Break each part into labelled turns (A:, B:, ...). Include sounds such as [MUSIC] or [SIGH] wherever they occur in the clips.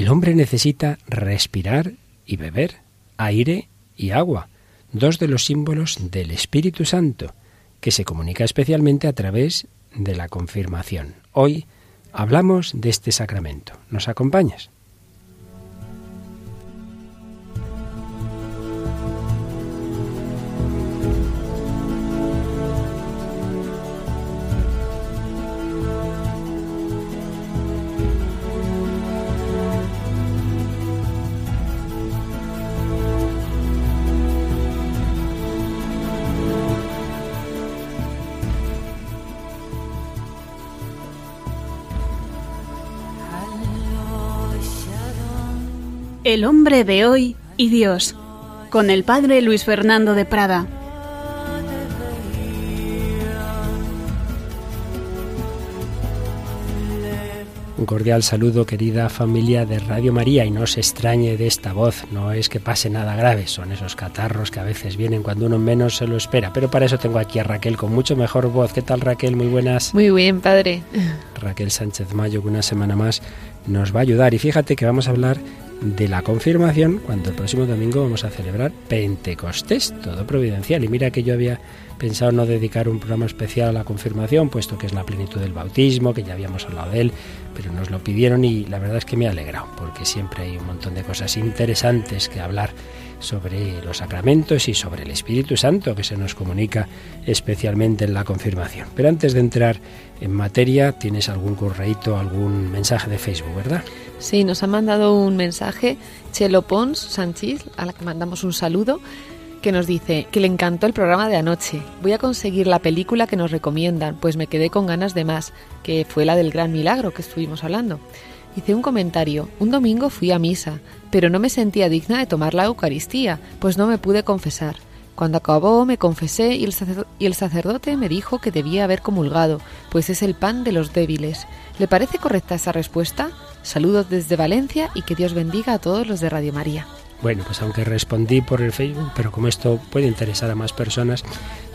A: El hombre necesita respirar y beber, aire y agua, dos de los símbolos del Espíritu Santo, que se comunica especialmente a través de la confirmación. Hoy hablamos de este sacramento. ¿Nos acompañas?
B: El hombre de hoy y Dios, con el padre Luis Fernando de Prada.
A: Un cordial saludo, querida familia de Radio María, y no se extrañe de esta voz, no es que pase nada grave, son esos catarros que a veces vienen cuando uno menos se lo espera. Pero para eso tengo aquí a Raquel con mucho mejor voz. ¿Qué tal, Raquel? Muy buenas.
C: Muy bien, padre.
A: Raquel Sánchez Mayo, una semana más nos va a ayudar. Y fíjate que vamos a hablar de la confirmación cuando el próximo domingo vamos a celebrar Pentecostés, todo providencial. Y mira que yo había pensado no dedicar un programa especial a la confirmación, puesto que es la plenitud del bautismo, que ya habíamos hablado de él, pero nos lo pidieron y la verdad es que me ha alegrado, porque siempre hay un montón de cosas interesantes que hablar sobre los sacramentos y sobre el Espíritu Santo que se nos comunica especialmente en la confirmación. Pero antes de entrar en materia, ¿tienes algún correíto, algún mensaje de Facebook, verdad?
C: Sí, nos ha mandado un mensaje Chelo Pons Sánchez, a la que mandamos un saludo, que nos dice que le encantó el programa de anoche. Voy a conseguir la película que nos recomiendan, pues me quedé con ganas de más, que fue la del gran milagro que estuvimos hablando. Hice un comentario. Un domingo fui a misa, pero no me sentía digna de tomar la Eucaristía, pues no me pude confesar. Cuando acabó me confesé y el, sacerdote me dijo que debía haber comulgado, pues es el pan de los débiles. ¿Le parece correcta esa respuesta? Saludos desde Valencia y que Dios bendiga a todos los de Radio María.
A: Bueno, pues aunque respondí por el Facebook, pero como esto puede interesar a más personas,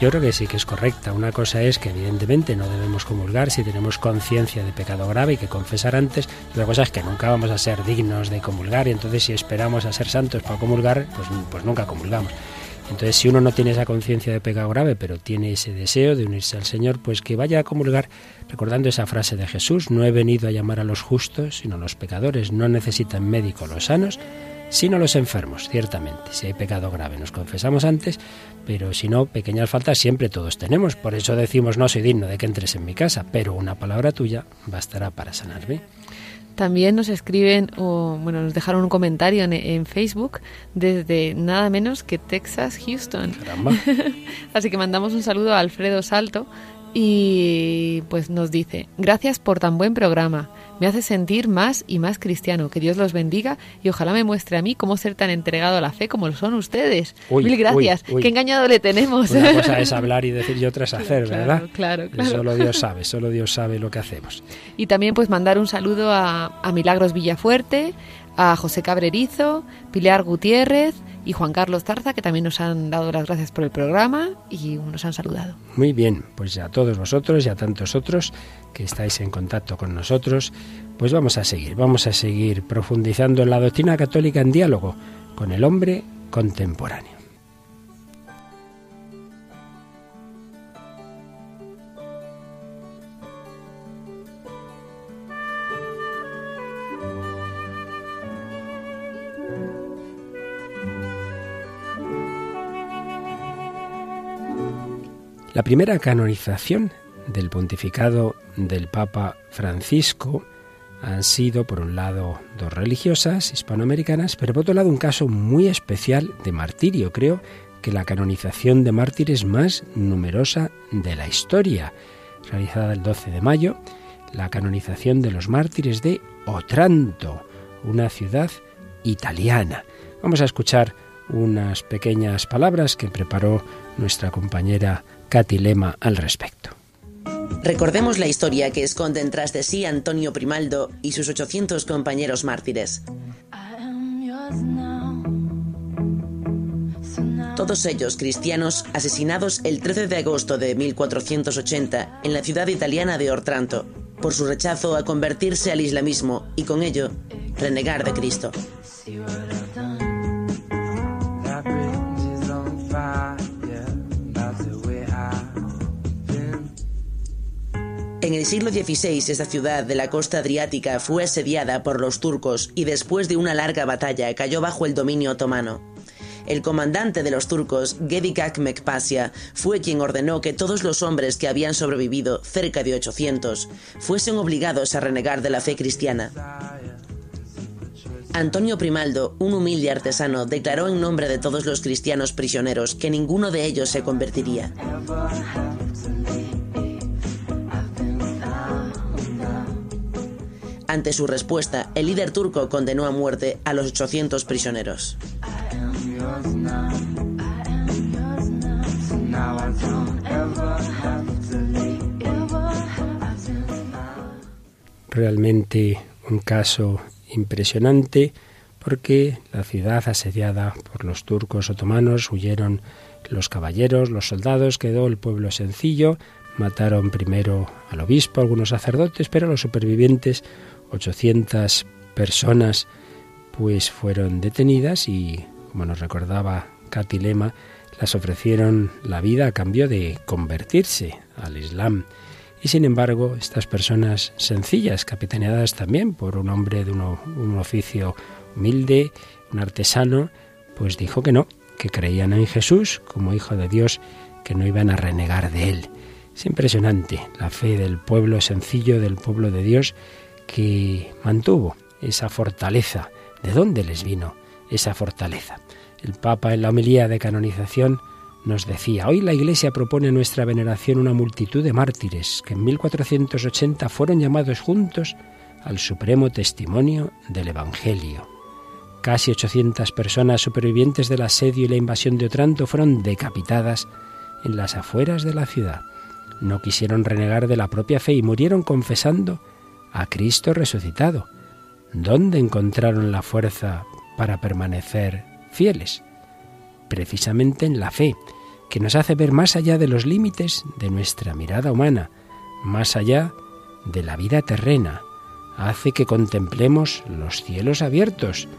A: yo creo que sí que es correcta. Una cosa es que evidentemente no debemos comulgar si tenemos conciencia de pecado grave y que confesar antes. Otra cosa es que nunca vamos a ser dignos de comulgar y entonces si esperamos a ser santos para comulgar, pues, pues nunca comulgamos. Entonces, si uno no tiene esa conciencia de pecado grave, pero tiene ese deseo de unirse al Señor, pues que vaya a comulgar recordando esa frase de Jesús, no he venido a llamar a los justos, sino a los pecadores, no necesitan médico los sanos, sino los enfermos, ciertamente. Si hay pecado grave, nos confesamos antes, pero si no, pequeñas faltas siempre todos tenemos. Por eso decimos, no soy digno de que entres en mi casa, pero una palabra tuya bastará para sanarme.
C: También nos escriben, o bueno, nos dejaron un comentario en, Facebook desde nada menos que Texas, Houston. [LAUGHS] Así que mandamos un saludo a Alfredo Salto y pues nos dice, gracias por tan buen programa me hace sentir más y más cristiano. Que Dios los bendiga y ojalá me muestre a mí cómo ser tan entregado a la fe como lo son ustedes. Mil gracias. Qué engañado le tenemos.
A: Una cosa [LAUGHS] es hablar y decir y otra es hacer, ¿verdad?
C: Claro, claro.
A: Solo Dios sabe, [LAUGHS] solo Dios sabe lo que hacemos.
C: Y también pues mandar un saludo a, a Milagros Villafuerte, a José Cabrerizo, Pilar Gutiérrez, y Juan Carlos Tarza, que también nos han dado las gracias por el programa y nos han saludado.
A: Muy bien, pues a todos vosotros y a tantos otros que estáis en contacto con nosotros, pues vamos a seguir, vamos a seguir profundizando en la doctrina católica en diálogo con el hombre contemporáneo. La primera canonización del pontificado del Papa Francisco han sido, por un lado, dos religiosas hispanoamericanas, pero por otro lado un caso muy especial de martirio. Creo que la canonización de mártires más numerosa de la historia, realizada el 12 de mayo, la canonización de los mártires de Otranto, una ciudad italiana. Vamos a escuchar unas pequeñas palabras que preparó nuestra compañera Catilema al respecto.
D: Recordemos la historia que esconden tras de sí Antonio Primaldo y sus 800 compañeros mártires. Todos ellos cristianos asesinados el 13 de agosto de 1480 en la ciudad italiana de Ortranto por su rechazo a convertirse al islamismo y con ello renegar de Cristo. En el siglo XVI esta ciudad de la costa adriática fue asediada por los turcos y después de una larga batalla cayó bajo el dominio otomano. El comandante de los turcos, Gedikak Mekpasia, fue quien ordenó que todos los hombres que habían sobrevivido, cerca de 800, fuesen obligados a renegar de la fe cristiana. Antonio Primaldo, un humilde artesano, declaró en nombre de todos los cristianos prisioneros que ninguno de ellos se convertiría. Ante su respuesta, el líder turco condenó a muerte a los 800 prisioneros.
A: Realmente un caso impresionante porque la ciudad asediada por los turcos otomanos huyeron los caballeros, los soldados, quedó el pueblo sencillo, mataron primero al obispo, algunos sacerdotes, pero los supervivientes 800 personas pues fueron detenidas y, como nos recordaba Katilema, las ofrecieron la vida a cambio de convertirse al Islam. Y sin embargo, estas personas sencillas, capitaneadas también por un hombre de un oficio humilde, un artesano, pues dijo que no, que creían en Jesús como Hijo de Dios, que no iban a renegar de él. Es impresionante la fe del pueblo sencillo, del pueblo de Dios, que mantuvo esa fortaleza. ¿De dónde les vino esa fortaleza? El Papa en la homilía de canonización nos decía, hoy la Iglesia propone a nuestra veneración una multitud de mártires que en 1480 fueron llamados juntos al supremo testimonio del Evangelio. Casi 800 personas supervivientes del asedio y la invasión de Otranto fueron decapitadas en las afueras de la ciudad. No quisieron renegar de la propia fe y murieron confesando a Cristo resucitado. ¿Dónde encontraron la fuerza para permanecer fieles? Precisamente en la fe, que nos hace ver más allá de los límites de nuestra mirada humana, más allá de la vida terrena, hace que contemplemos los cielos abiertos,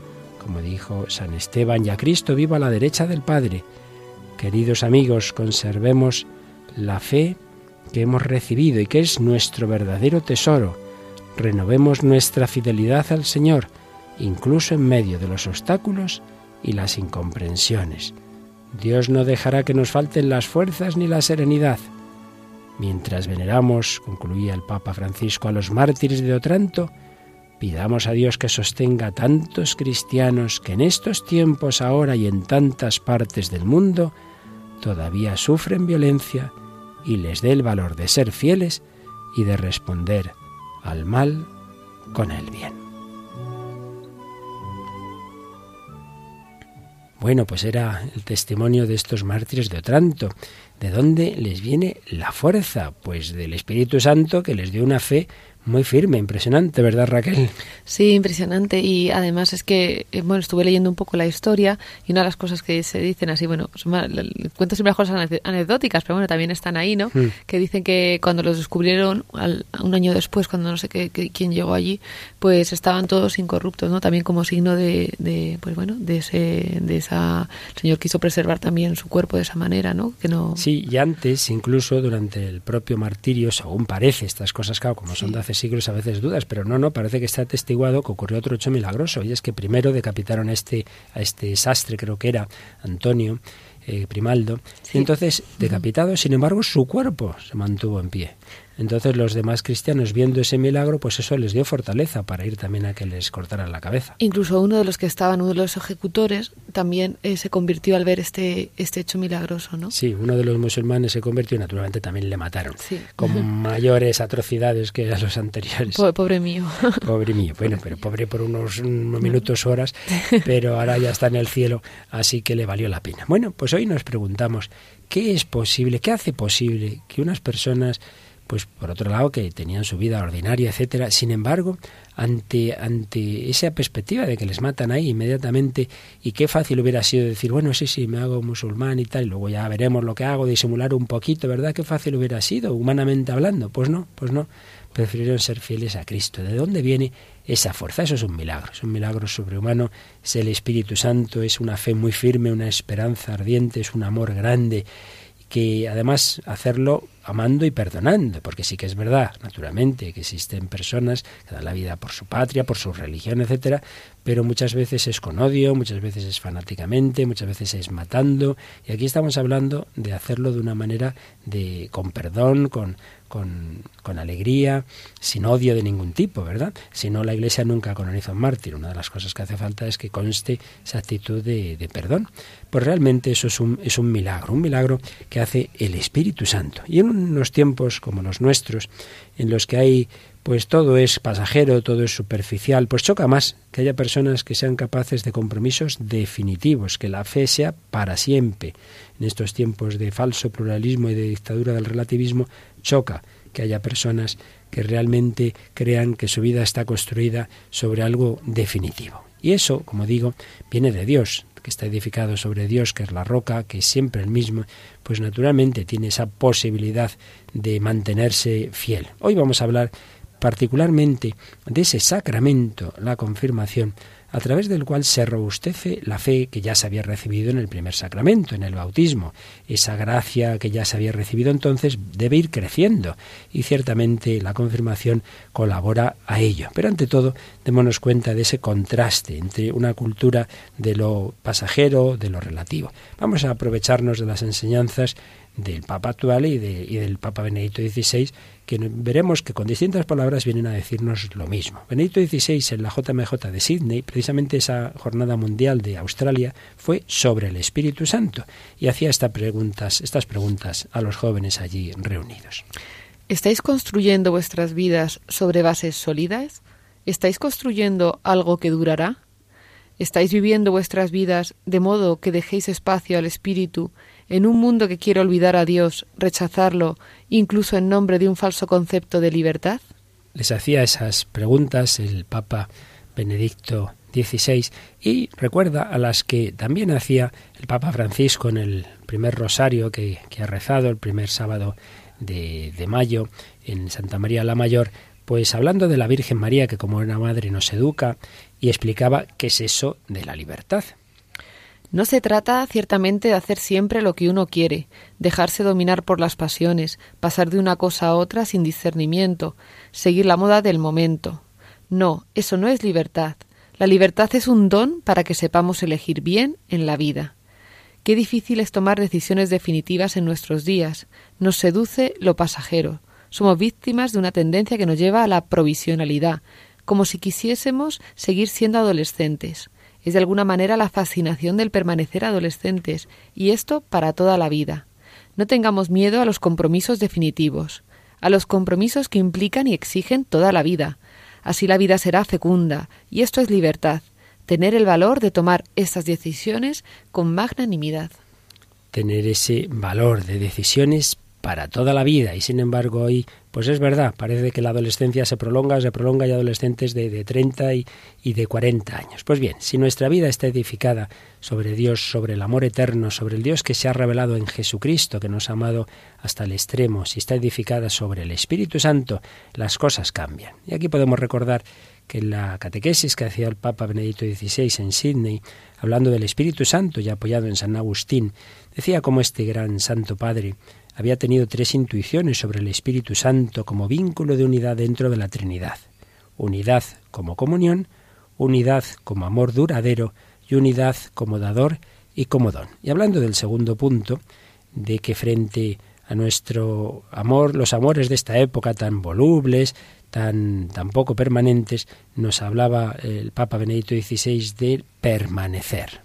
A: como dijo San Esteban, y a Cristo viva a la derecha del Padre. Queridos amigos, conservemos la fe que hemos recibido y que es nuestro verdadero tesoro, renovemos nuestra fidelidad al Señor, incluso en medio de los obstáculos y las incomprensiones. Dios no dejará que nos falten las fuerzas ni la serenidad. Mientras veneramos, concluía el Papa Francisco, a los mártires de Otranto, pidamos a Dios que sostenga a tantos cristianos que en estos tiempos ahora y en tantas partes del mundo todavía sufren violencia y les dé el valor de ser fieles y de responder al mal con el bien. Bueno, pues era el testimonio de estos mártires de Otranto. ¿De dónde les viene la fuerza? Pues del Espíritu Santo que les dio una fe muy firme, impresionante, ¿verdad Raquel?
C: Sí, impresionante. Y además es que, eh, bueno, estuve leyendo un poco la historia y una de las cosas que se dicen así, bueno, cuento siempre las cosas anecdóticas, pero bueno, también están ahí, ¿no? Hmm. Que dicen que cuando los descubrieron, un año después, cuando no sé qué, quién llegó allí, pues estaban todos incorruptos, ¿no? También como signo de, de, pues bueno, de ese, de esa, el Señor quiso preservar también su cuerpo de esa manera, ¿no? Que no...
A: Sí, y antes, incluso durante el propio martirio, según parece, estas cosas, claro, como son de hace siglos a veces dudas, pero no, no, parece que está atestiguado que ocurrió otro hecho milagroso, y es que primero decapitaron a este, a este sastre, creo que era Antonio eh, Primaldo, y entonces decapitado, sin embargo, su cuerpo se mantuvo en pie. Entonces los demás cristianos, viendo ese milagro, pues eso les dio fortaleza para ir también a que les cortaran la cabeza.
C: Incluso uno de los que estaban, uno de los ejecutores, también eh, se convirtió al ver este, este hecho milagroso, ¿no?
A: Sí, uno de los musulmanes se convirtió y naturalmente también le mataron. Con [LAUGHS] mayores atrocidades que a los anteriores.
C: Pobre, mío. [LAUGHS]
A: Pobre mío. Bueno, pero pobre por unos, unos minutos, horas, [LAUGHS] pero ahora ya está en el cielo, así que le valió la pena. Bueno, pues hoy nos preguntamos, ¿qué es posible, qué hace posible que unas personas pues por otro lado que tenían su vida ordinaria, etcétera. Sin embargo, ante, ante esa perspectiva de que les matan ahí inmediatamente, y qué fácil hubiera sido decir, bueno, sí, sí, me hago musulmán y tal, y luego ya veremos lo que hago, disimular un poquito, ¿verdad? Qué fácil hubiera sido, humanamente hablando. Pues no, pues no. Prefirieron ser fieles a Cristo. ¿De dónde viene esa fuerza? Eso es un milagro, es un milagro sobrehumano, es el Espíritu Santo, es una fe muy firme, una esperanza ardiente, es un amor grande que además hacerlo amando y perdonando, porque sí que es verdad, naturalmente, que existen personas que dan la vida por su patria, por su religión, etcétera, pero muchas veces es con odio, muchas veces es fanáticamente, muchas veces es matando, y aquí estamos hablando de hacerlo de una manera de con perdón, con con, con, alegría, sin odio de ningún tipo, ¿verdad? Si no, la Iglesia nunca canoniza un mártir. Una de las cosas que hace falta es que conste esa actitud de, de, perdón. Pues realmente eso es un, es un milagro, un milagro que hace el Espíritu Santo. Y en unos tiempos como los nuestros, en los que hay pues todo es pasajero, todo es superficial, pues choca más que haya personas que sean capaces de compromisos definitivos, que la fe sea para siempre. En estos tiempos de falso pluralismo y de dictadura del relativismo, choca que haya personas que realmente crean que su vida está construida sobre algo definitivo. Y eso, como digo, viene de Dios, que está edificado sobre Dios, que es la roca, que es siempre el mismo, pues naturalmente tiene esa posibilidad de mantenerse fiel. Hoy vamos a hablar particularmente de ese sacramento, la confirmación, a través del cual se robustece la fe que ya se había recibido en el primer sacramento, en el bautismo. Esa gracia que ya se había recibido entonces debe ir creciendo y ciertamente la confirmación colabora a ello. Pero ante todo, démonos cuenta de ese contraste entre una cultura de lo pasajero, de lo relativo. Vamos a aprovecharnos de las enseñanzas del Papa actual y, y del Papa Benedicto XVI que veremos que con distintas palabras vienen a decirnos lo mismo. Benedicto XVI en la JMJ de Sydney, precisamente esa jornada mundial de Australia, fue sobre el Espíritu Santo y hacía estas preguntas, estas preguntas a los jóvenes allí reunidos.
C: ¿Estáis construyendo vuestras vidas sobre bases sólidas? ¿Estáis construyendo algo que durará? ¿Estáis viviendo vuestras vidas de modo que dejéis espacio al Espíritu en un mundo que quiere olvidar a Dios, rechazarlo, incluso en nombre de un falso concepto de libertad?
A: Les hacía esas preguntas el Papa Benedicto XVI y recuerda a las que también hacía el Papa Francisco en el primer rosario que, ha rezado el primer sábado de, de mayo en Santa María la Mayor, pues hablando de la Virgen María que como una madre nos educa y explicaba qué es eso de la libertad.
C: No se trata ciertamente de hacer siempre lo que uno quiere, dejarse dominar por las pasiones, pasar de una cosa a otra sin discernimiento, seguir la moda del momento. No, eso no es libertad. La libertad es un don para que sepamos elegir bien en la vida. Qué difícil es tomar decisiones definitivas en nuestros días. Nos seduce lo pasajero. Somos víctimas de una tendencia que nos lleva a la provisionalidad, como si quisiésemos seguir siendo adolescentes es de alguna manera la fascinación del permanecer adolescentes, y esto para toda la vida. No tengamos miedo a los compromisos definitivos, a los compromisos que implican y exigen toda la vida. Así la vida será fecunda, y esto es libertad, tener el valor de tomar estas decisiones con magnanimidad.
A: Tener ese valor de decisiones para toda la vida y sin embargo hoy pues es verdad, parece que la adolescencia se prolonga, se prolonga y adolescentes de, de 30 y, y, de 40 años. Pues bien, si nuestra vida está edificada sobre Dios, sobre el amor eterno, sobre el Dios que se ha revelado en Jesucristo, que nos ha amado hasta el extremo, si está edificada sobre el Espíritu Santo, las cosas cambian. Y aquí podemos recordar que en la catequesis que hacía el Papa Benedicto XVI en Sydney, hablando del Espíritu Santo y apoyado en San Agustín, decía cómo este gran Santo Padre había tenido tres intuiciones sobre el Espíritu Santo como vínculo de unidad dentro de la Trinidad. Unidad como comunión, unidad como amor duradero y unidad como dador y como don. Y hablando del segundo punto, de que frente a nuestro amor, los amores de esta época tan volubles, tan, tan poco permanentes, nos hablaba el Papa Benedicto XVI de permanecer.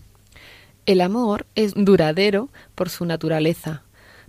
C: El amor es duradero por su naturaleza,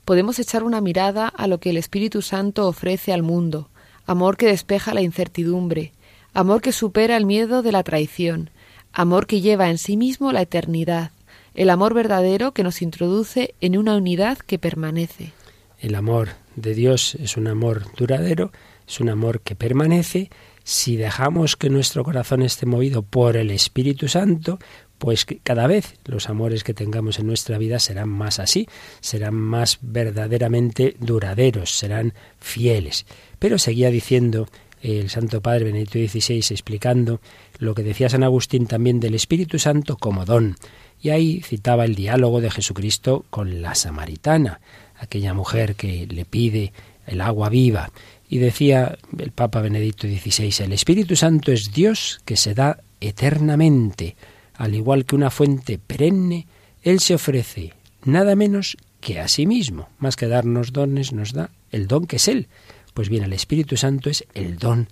C: podemos echar una mirada a lo que el Espíritu Santo ofrece al mundo, amor que despeja la incertidumbre, amor que supera el miedo de la traición, amor que lleva en sí mismo la eternidad, el amor verdadero que nos introduce en una unidad que permanece.
A: El amor de Dios es un amor duradero, es un amor que permanece. Si dejamos que nuestro corazón esté movido por el Espíritu Santo, pues cada vez los amores que tengamos en nuestra vida serán más así, serán más verdaderamente duraderos, serán fieles. Pero seguía diciendo el Santo Padre Benedicto XVI explicando lo que decía San Agustín también del Espíritu Santo como don. Y ahí citaba el diálogo de Jesucristo con la samaritana, aquella mujer que le pide el agua viva. Y decía el Papa Benedicto XVI, el Espíritu Santo es Dios que se da eternamente al igual que una fuente perenne, Él se ofrece nada menos que a sí mismo. Más que darnos dones, nos da el don que es Él. Pues bien, el Espíritu Santo es el don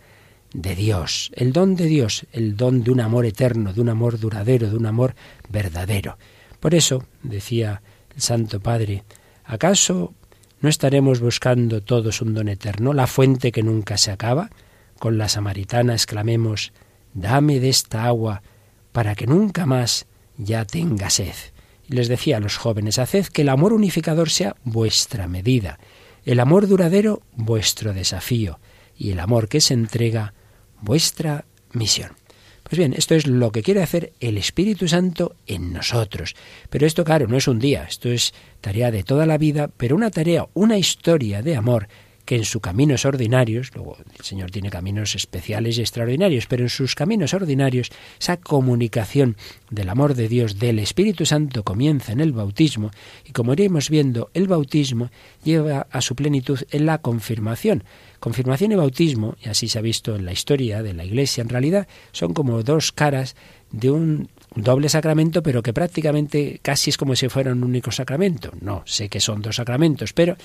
A: de Dios, el don de Dios, el don de un amor eterno, de un amor duradero, de un amor verdadero. Por eso, decía el Santo Padre, ¿acaso no estaremos buscando todos un don eterno, la fuente que nunca se acaba? Con la samaritana exclamemos, dame de esta agua para que nunca más ya tenga sed. Y les decía a los jóvenes, haced que el amor unificador sea vuestra medida, el amor duradero vuestro desafío y el amor que se entrega vuestra misión. Pues bien, esto es lo que quiere hacer el Espíritu Santo en nosotros. Pero esto, claro, no es un día, esto es tarea de toda la vida, pero una tarea, una historia de amor que en sus caminos ordinarios, luego el Señor tiene caminos especiales y extraordinarios, pero en sus caminos ordinarios esa comunicación del amor de Dios, del Espíritu Santo, comienza en el bautismo y como iremos viendo, el bautismo lleva a su plenitud en la confirmación. Confirmación y bautismo, y así se ha visto en la historia de la Iglesia, en realidad son como dos caras de un doble sacramento, pero que prácticamente casi es como si fuera un único sacramento. No, sé que son dos sacramentos, pero,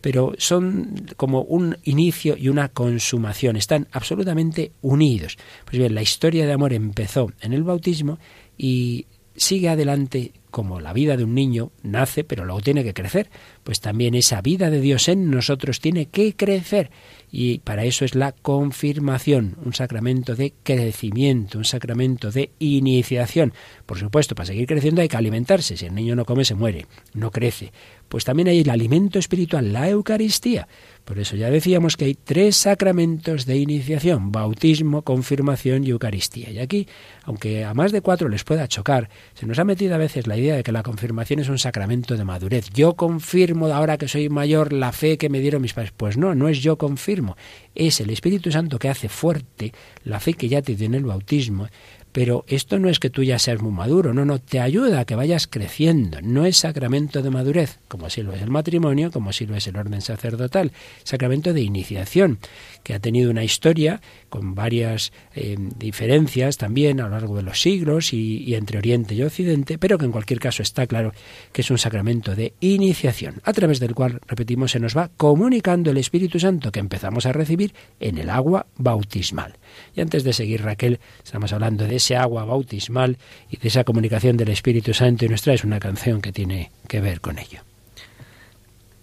A: pero son como un inicio y una consumación. Están absolutamente unidos. Pues bien, la historia de amor empezó en el bautismo y sigue adelante como la vida de un niño nace, pero luego tiene que crecer, pues también esa vida de Dios en nosotros tiene que crecer y para eso es la confirmación, un sacramento de crecimiento, un sacramento de iniciación. Por supuesto, para seguir creciendo hay que alimentarse, si el niño no come se muere, no crece. Pues también hay el alimento espiritual, la Eucaristía. Por eso ya decíamos que hay tres sacramentos de iniciación, bautismo, confirmación y Eucaristía. Y aquí, aunque a más de cuatro les pueda chocar, se nos ha metido a veces la idea de que la confirmación es un sacramento de madurez. Yo confirmo ahora que soy mayor la fe que me dieron mis padres. Pues no, no es yo confirmo, es el Espíritu Santo que hace fuerte la fe que ya te dio en el bautismo pero esto no es que tú ya seas muy maduro, no, no, te ayuda a que vayas creciendo. No es sacramento de madurez, como si lo es el matrimonio, como si lo es el orden sacerdotal. Sacramento de iniciación, que ha tenido una historia con varias eh, diferencias también a lo largo de los siglos y, entre Oriente y Occidente, pero que en cualquier caso está claro que es un sacramento de iniciación, a través del cual, repetimos, se nos va comunicando el Espíritu Santo que empezamos a recibir en el agua bautismal. Y antes de seguir, Raquel, estamos hablando de ese agua bautismal y de esa comunicación del Espíritu Santo y nos traes una canción que tiene que ver con ello.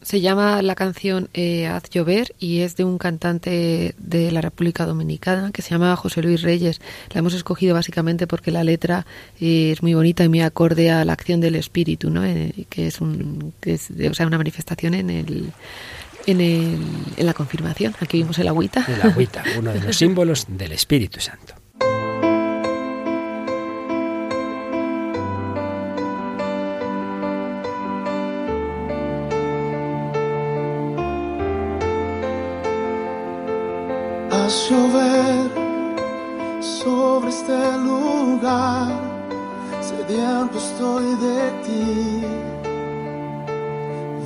C: Se llama la canción eh, Haz llover y es de un cantante de la República Dominicana que se llama José Luis Reyes. La hemos escogido básicamente porque la letra eh, es muy bonita y muy acorde a la acción del espíritu, ¿no? Eh, que es, un, que es o sea, una manifestación en el en, el, en la confirmación. Aquí vimos el agüita.
A: El agüita, uno de los [LAUGHS] símbolos del Espíritu Santo.
E: Sobre este lugar, sediento estoy de ti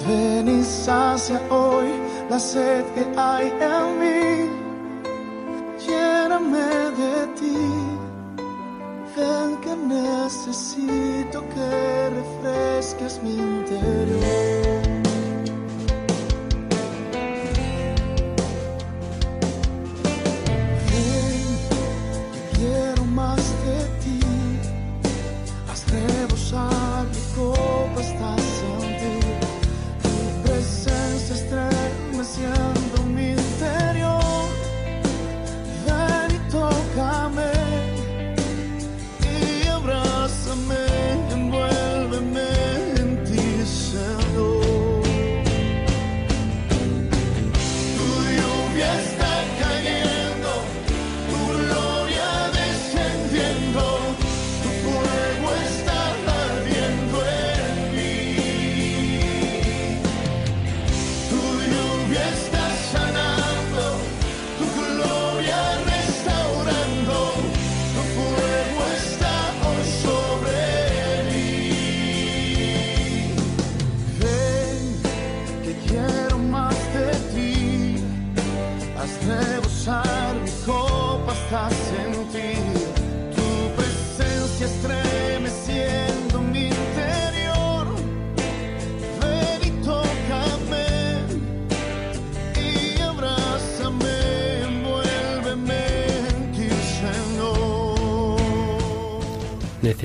E: Ven y sacia hoy la sed que hay en mí. Lléname de ti. Ven que necesito que refresques mi interior. usar mi copa está sin ti, tu presencia estremeciendo.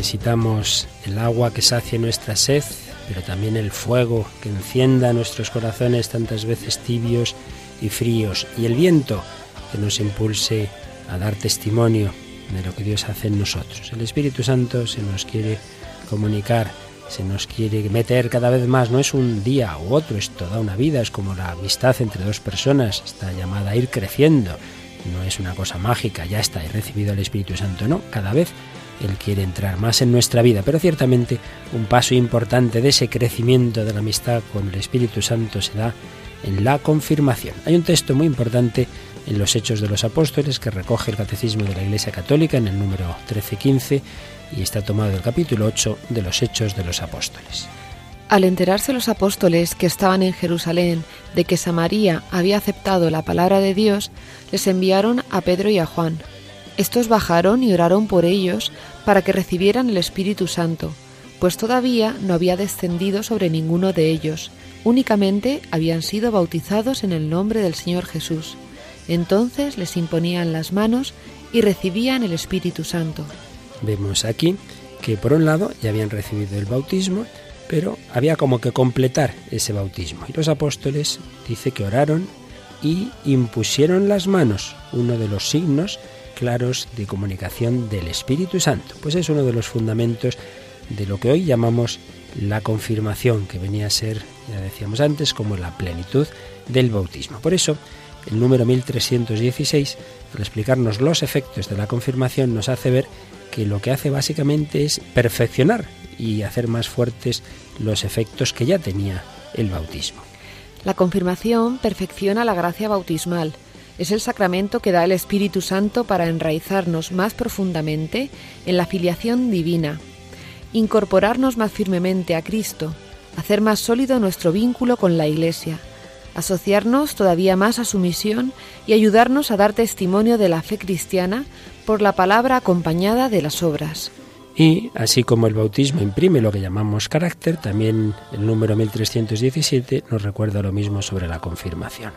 A: Necesitamos el agua que sacie nuestra sed, pero también el fuego que encienda nuestros corazones tantas veces tibios y fríos, y el viento que nos impulse a dar testimonio de lo que Dios hace en nosotros. El Espíritu Santo se nos quiere comunicar, se nos quiere meter cada vez más, no es un día u otro, es toda una vida, es como la amistad entre dos personas, está llamada a ir creciendo, no es una cosa mágica, ya está, he recibido el Espíritu Santo, no, cada vez él quiere entrar más en nuestra vida, pero ciertamente un paso importante de ese crecimiento de la amistad con el Espíritu Santo se da en la confirmación. Hay un texto muy importante en los Hechos de los Apóstoles que recoge el Catecismo de la Iglesia Católica en el número 1315 y está tomado del capítulo 8 de los Hechos de los Apóstoles.
C: Al enterarse los apóstoles que estaban en Jerusalén de que Samaría había aceptado la palabra de Dios, les enviaron a Pedro y a Juan. Estos bajaron y oraron por ellos para que recibieran el Espíritu Santo, pues todavía no había descendido sobre ninguno de ellos, únicamente habían sido bautizados en el nombre del Señor Jesús. Entonces les imponían las manos y recibían el Espíritu Santo.
A: Vemos aquí que por un lado ya habían recibido el bautismo, pero había como que completar ese bautismo. Y los apóstoles dice que oraron y impusieron las manos, uno de los signos claros de comunicación del Espíritu Santo. Pues es uno de los fundamentos de lo que hoy llamamos la confirmación, que venía a ser, ya decíamos antes, como la plenitud del bautismo. Por eso, el número 1316, al explicarnos los efectos de la confirmación, nos hace ver que lo que hace básicamente es perfeccionar y hacer más fuertes los efectos que ya tenía el bautismo.
C: La confirmación perfecciona la gracia bautismal es el sacramento que da el Espíritu Santo para enraizarnos más profundamente en la filiación divina, incorporarnos más firmemente a Cristo, hacer más sólido nuestro vínculo con la Iglesia, asociarnos todavía más a su misión y ayudarnos a dar testimonio de la fe cristiana por la palabra acompañada de las obras.
A: Y así como el bautismo imprime lo que llamamos carácter, también el número 1317 nos recuerda lo mismo sobre la confirmación.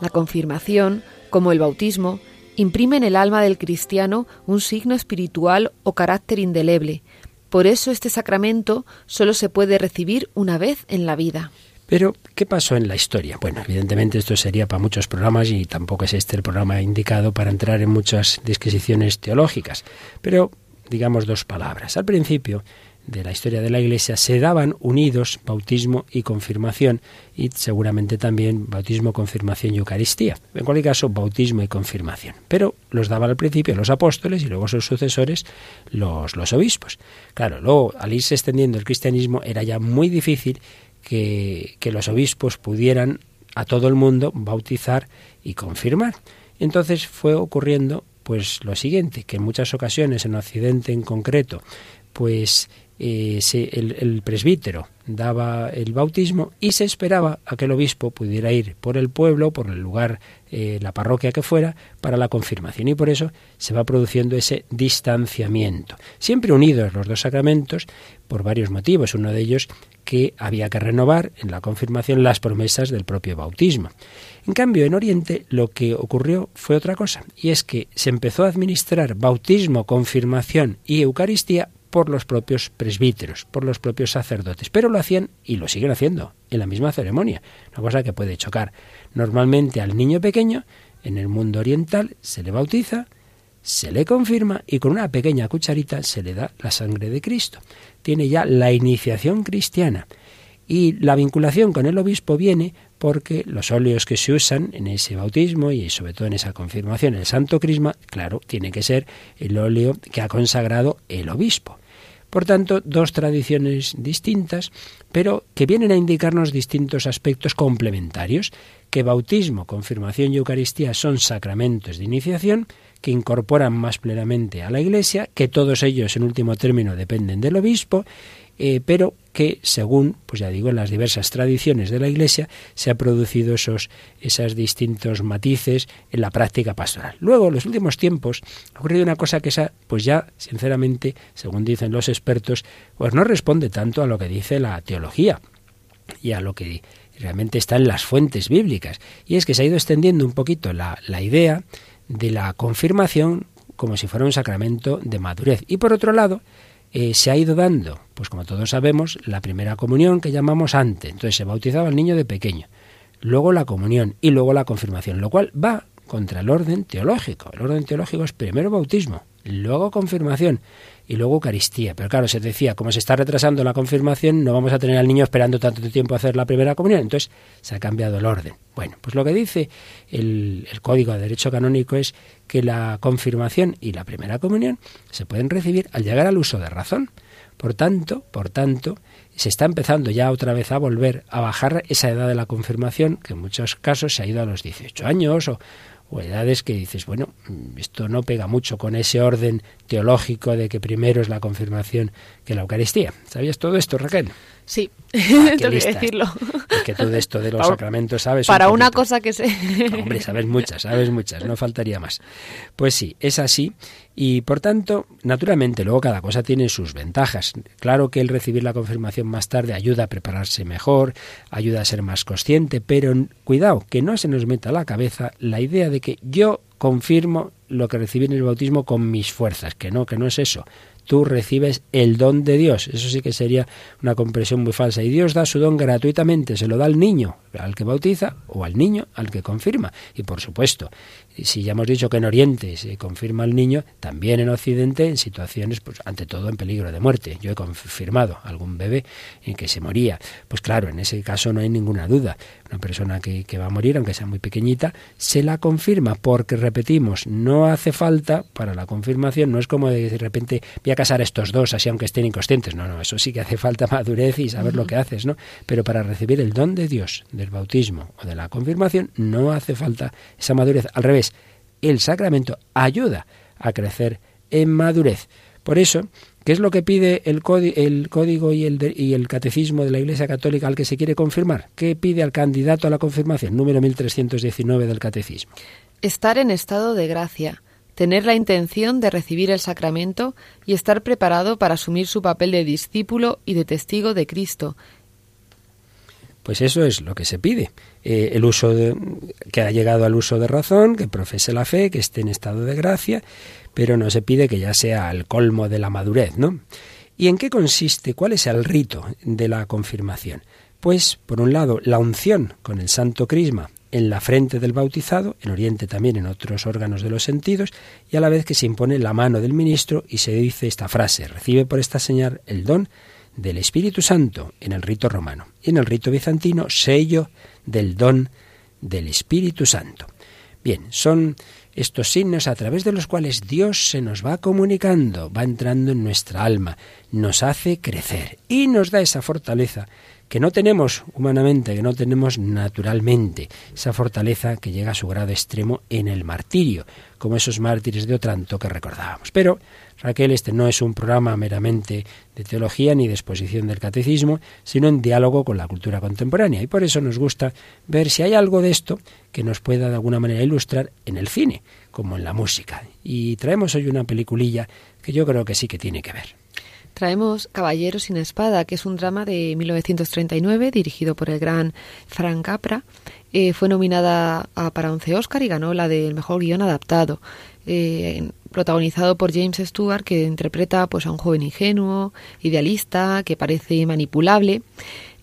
C: La confirmación, como el bautismo, imprime en el alma del cristiano un signo espiritual o carácter indeleble. Por eso este sacramento solo se puede recibir una vez en la vida.
A: Pero, ¿qué pasó en la historia? Bueno, evidentemente esto sería para muchos programas y tampoco es este el programa indicado para entrar en muchas disquisiciones teológicas. Pero, digamos dos palabras. Al principio, de la historia de la Iglesia se daban unidos bautismo y confirmación y seguramente también bautismo, confirmación y Eucaristía. En cualquier caso, bautismo y confirmación. Pero los daban al principio los apóstoles y luego sus sucesores los, los obispos. Claro, luego al irse extendiendo el cristianismo era ya muy difícil que, que los obispos pudieran a todo el mundo bautizar y confirmar. Entonces fue ocurriendo pues lo siguiente, que en muchas ocasiones en Occidente en concreto, pues eh, el, presbítero daba el bautismo y se esperaba a que el obispo pudiera ir por el pueblo, por el lugar, eh, la parroquia que fuera, para la confirmación. Y por eso se va produciendo ese distanciamiento. Siempre unidos los dos sacramentos por varios motivos. Uno de ellos que había que renovar en la confirmación las promesas del propio bautismo. En cambio, en Oriente lo que ocurrió fue otra cosa, y es que se empezó a administrar bautismo, confirmación y Eucaristía por los propios presbíteros, por los propios sacerdotes, pero lo hacían y lo siguen haciendo en la misma ceremonia, una cosa que puede chocar. Normalmente al niño pequeño, en el mundo oriental, se le bautiza, se le confirma y con una pequeña cucharita se le da la sangre de Cristo. Tiene ya la iniciación cristiana. Y la vinculación con el obispo viene porque los óleos que se usan en ese bautismo y sobre todo en esa confirmación, el santo crisma, claro, tiene que ser el óleo que ha consagrado el obispo. Por tanto, dos tradiciones distintas, pero que vienen a indicarnos distintos aspectos complementarios, que bautismo, confirmación y Eucaristía son sacramentos de iniciación, que incorporan más plenamente a la Iglesia, que todos ellos en último término dependen del obispo, eh, pero que según, pues ya digo, las diversas tradiciones de la Iglesia, se ha producido esos, esos distintos matices en la práctica pastoral. Luego, en los últimos tiempos, ha ocurrido una cosa que esa, pues ya, sinceramente, según dicen los expertos, pues no responde tanto a lo que dice la teología y a lo que realmente está en las fuentes bíblicas. Y es que se ha ido extendiendo un poquito la, la idea de la confirmación como si fuera un sacramento de madurez. Y por otro lado, eh, se ha ido dando? Pues como todos sabemos, la primera comunión que llamamos antes. Entonces se bautizaba al niño de pequeño, luego la comunión y luego la confirmación, lo cual va contra el orden teológico. El orden teológico es primero bautismo, luego confirmación y luego Eucaristía. Pero claro, se decía, como se está retrasando la confirmación, no vamos a tener al niño esperando tanto tiempo a hacer la primera comunión. Entonces se ha cambiado el orden. Bueno, pues lo que dice el, el Código de Derecho Canónico es que la confirmación y la primera comunión se pueden recibir al llegar al uso de razón. Por tanto, por tanto, se está empezando ya otra vez a volver a bajar esa edad de la confirmación, que en muchos casos se ha ido a los 18 años o, o edades que dices, bueno, esto no pega mucho con ese orden teológico de que primero es la confirmación que la Eucaristía. ¿Sabías todo esto, Raquel?
C: Sí,
A: Ah, [LAUGHS]
C: tengo que decirlo.
A: Es que todo esto de los
C: Para-
A: sacramentos sabes. un
C: Para una cosa que sé. [LAUGHS]
A: Hombre, sabes muchas, sabes muchas, no faltaría más. Pues sí, es así. Y por tanto, naturalmente, luego cada cosa tiene sus ventajas. Claro que el recibir la confirmación más tarde ayuda a prepararse mejor, ayuda a ser más consciente, pero cuidado, que no se nos meta a la cabeza la idea de que yo confirmo lo que recibí en el bautismo con mis fuerzas, que no, que no es eso. Tú recibes el don de Dios. Eso sí que sería una comprensión muy falsa. Y Dios da su don gratuitamente, se lo da al niño, al que bautiza, o al niño, al que confirma. Y por supuesto, si ya hemos dicho que en Oriente se confirma al niño, también en Occidente, en situaciones, pues ante todo en peligro de muerte. Yo he confirmado algún bebé en que se moría. Pues claro, en ese caso no hay ninguna duda. Una persona que, que va a morir, aunque sea muy pequeñita, se la confirma, porque repetimos, no hace falta para la confirmación, no es como de, de repente voy a casar a estos dos, así aunque estén inconscientes. No, no, eso sí que hace falta [LAUGHS] madurez y saber lo que haces, ¿no? Pero para recibir el don de Dios, del bautismo o de la confirmación, no hace falta esa madurez. Al revés, el sacramento ayuda a crecer en madurez. Por eso, ¿qué es lo que pide el, códi- el código y el, de- y el catecismo de la Iglesia Católica al que se quiere confirmar? ¿Qué pide al candidato a la confirmación? Número 1319 del catecismo.
C: Estar en estado de gracia, tener la intención de recibir el sacramento y estar preparado para asumir su papel de discípulo y de testigo de Cristo.
A: Pues eso es lo que se pide. Eh, el uso de, que ha llegado al uso de razón, que profese la fe, que esté en estado de gracia, pero no se pide que ya sea el colmo de la madurez, ¿no? ¿Y en qué consiste? ¿Cuál es el rito de la confirmación? Pues, por un lado, la unción con el santo crisma en la frente del bautizado, en Oriente también en otros órganos de los sentidos, y a la vez que se impone la mano del ministro y se dice esta frase, recibe por esta señal el don del Espíritu Santo en el rito romano y en el rito bizantino sello del don del Espíritu Santo. Bien, son estos signos a través de los cuales Dios se nos va comunicando, va entrando en nuestra alma, nos hace crecer y nos da esa fortaleza que no tenemos humanamente, que no tenemos naturalmente, esa fortaleza que llega a su grado extremo en el martirio, como esos mártires de Otranto que recordábamos. Pero, Raquel, este no es un programa meramente de teología ni de exposición del catecismo, sino en diálogo con la cultura contemporánea. Y por eso nos gusta ver si hay algo de esto que nos pueda de alguna manera ilustrar en el cine, como en la música. Y traemos hoy una peliculilla que yo creo que sí que tiene que ver.
C: Traemos Caballero sin espada, que es un drama de 1939 dirigido por el gran Frank Capra. Eh, fue nominada a, para 11 Oscar y ganó la del mejor guion adaptado. Eh, protagonizado por James Stewart, que interpreta pues, a un joven ingenuo, idealista, que parece manipulable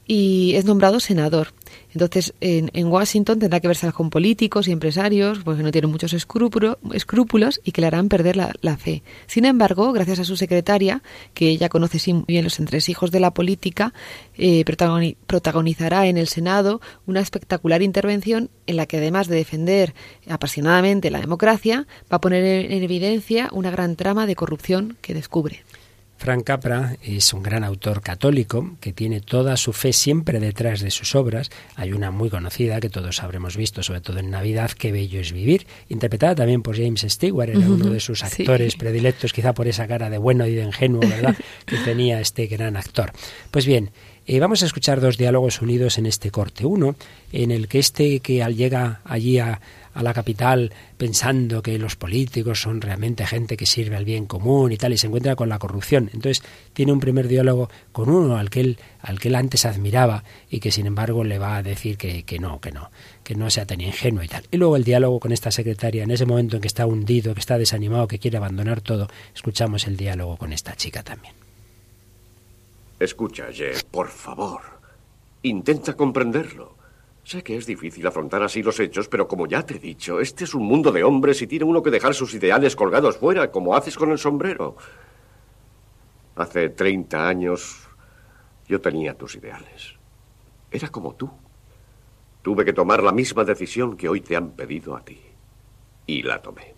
C: y es nombrado senador. Entonces, en, en, Washington tendrá que verse con políticos y empresarios porque no tienen muchos escrúpulo, escrúpulos y que le harán perder la, fe. Sin embargo, gracias a su secretaria, que ella conoce muy bien los entresijos de la política, eh, protagoni protagonizará en el Senado una espectacular intervención en la que, además de defender apasionadamente la democracia, va a poner en evidencia una gran trama de corrupción que descubre.
A: Frank Capra es un gran autor católico que tiene toda su fe siempre detrás de sus obras. Hay una muy conocida que todos habremos visto, sobre todo en Navidad, Qué bello es vivir, interpretada también por James Stewart, era uno de sus actores sí. predilectos, quizá por esa cara de bueno y de ingenuo, ¿verdad?, [LAUGHS] que tenía este gran actor. Pues bien, eh, vamos a escuchar dos diálogos unidos en este corte. Uno, en el que este que llega allí a, a la capital pensando que los políticos son realmente gente que sirve al bien común y tal, y se encuentra con la corrupción. Entonces tiene un primer diálogo con uno al que él, al que él antes admiraba y que sin embargo le va a decir que, que no, que no, que no sea tan ingenuo y tal. Y luego el diálogo con esta secretaria, en ese momento en que está hundido, que está desanimado, que quiere abandonar todo, escuchamos el diálogo con esta chica también.
F: Escucha, Jeff, por favor. Intenta comprenderlo. Sé que es difícil afrontar así los hechos, pero como ya te he dicho, este es un mundo de hombres y tiene uno que dejar sus ideales colgados fuera, como haces con el sombrero. Hace 30 años yo tenía tus ideales. Era como tú. Tuve que tomar la misma decisión que hoy te han pedido a ti. Y la tomé.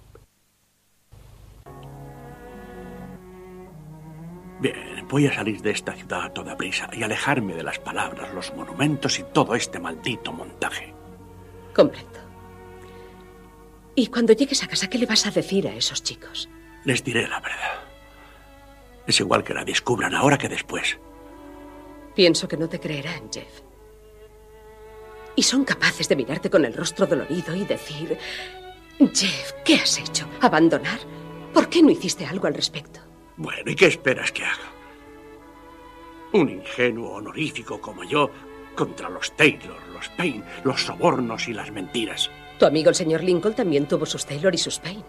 G: Bien, voy a salir de esta ciudad a toda prisa y alejarme de las palabras, los monumentos y todo este maldito montaje.
H: Comprendo. Y cuando llegues a casa, ¿qué le vas a decir a esos chicos?
G: Les diré la verdad. Es igual que la descubran ahora que después.
H: Pienso que no te creerán, Jeff. Y son capaces de mirarte con el rostro dolorido y decir, Jeff, ¿qué has hecho? ¿Abandonar? ¿Por qué no hiciste algo al respecto?
G: Bueno, ¿y qué esperas que haga? Un ingenuo honorífico como yo contra los Taylor, los Payne, los sobornos y las mentiras.
H: Tu amigo el señor Lincoln también tuvo sus Taylor y sus Payne.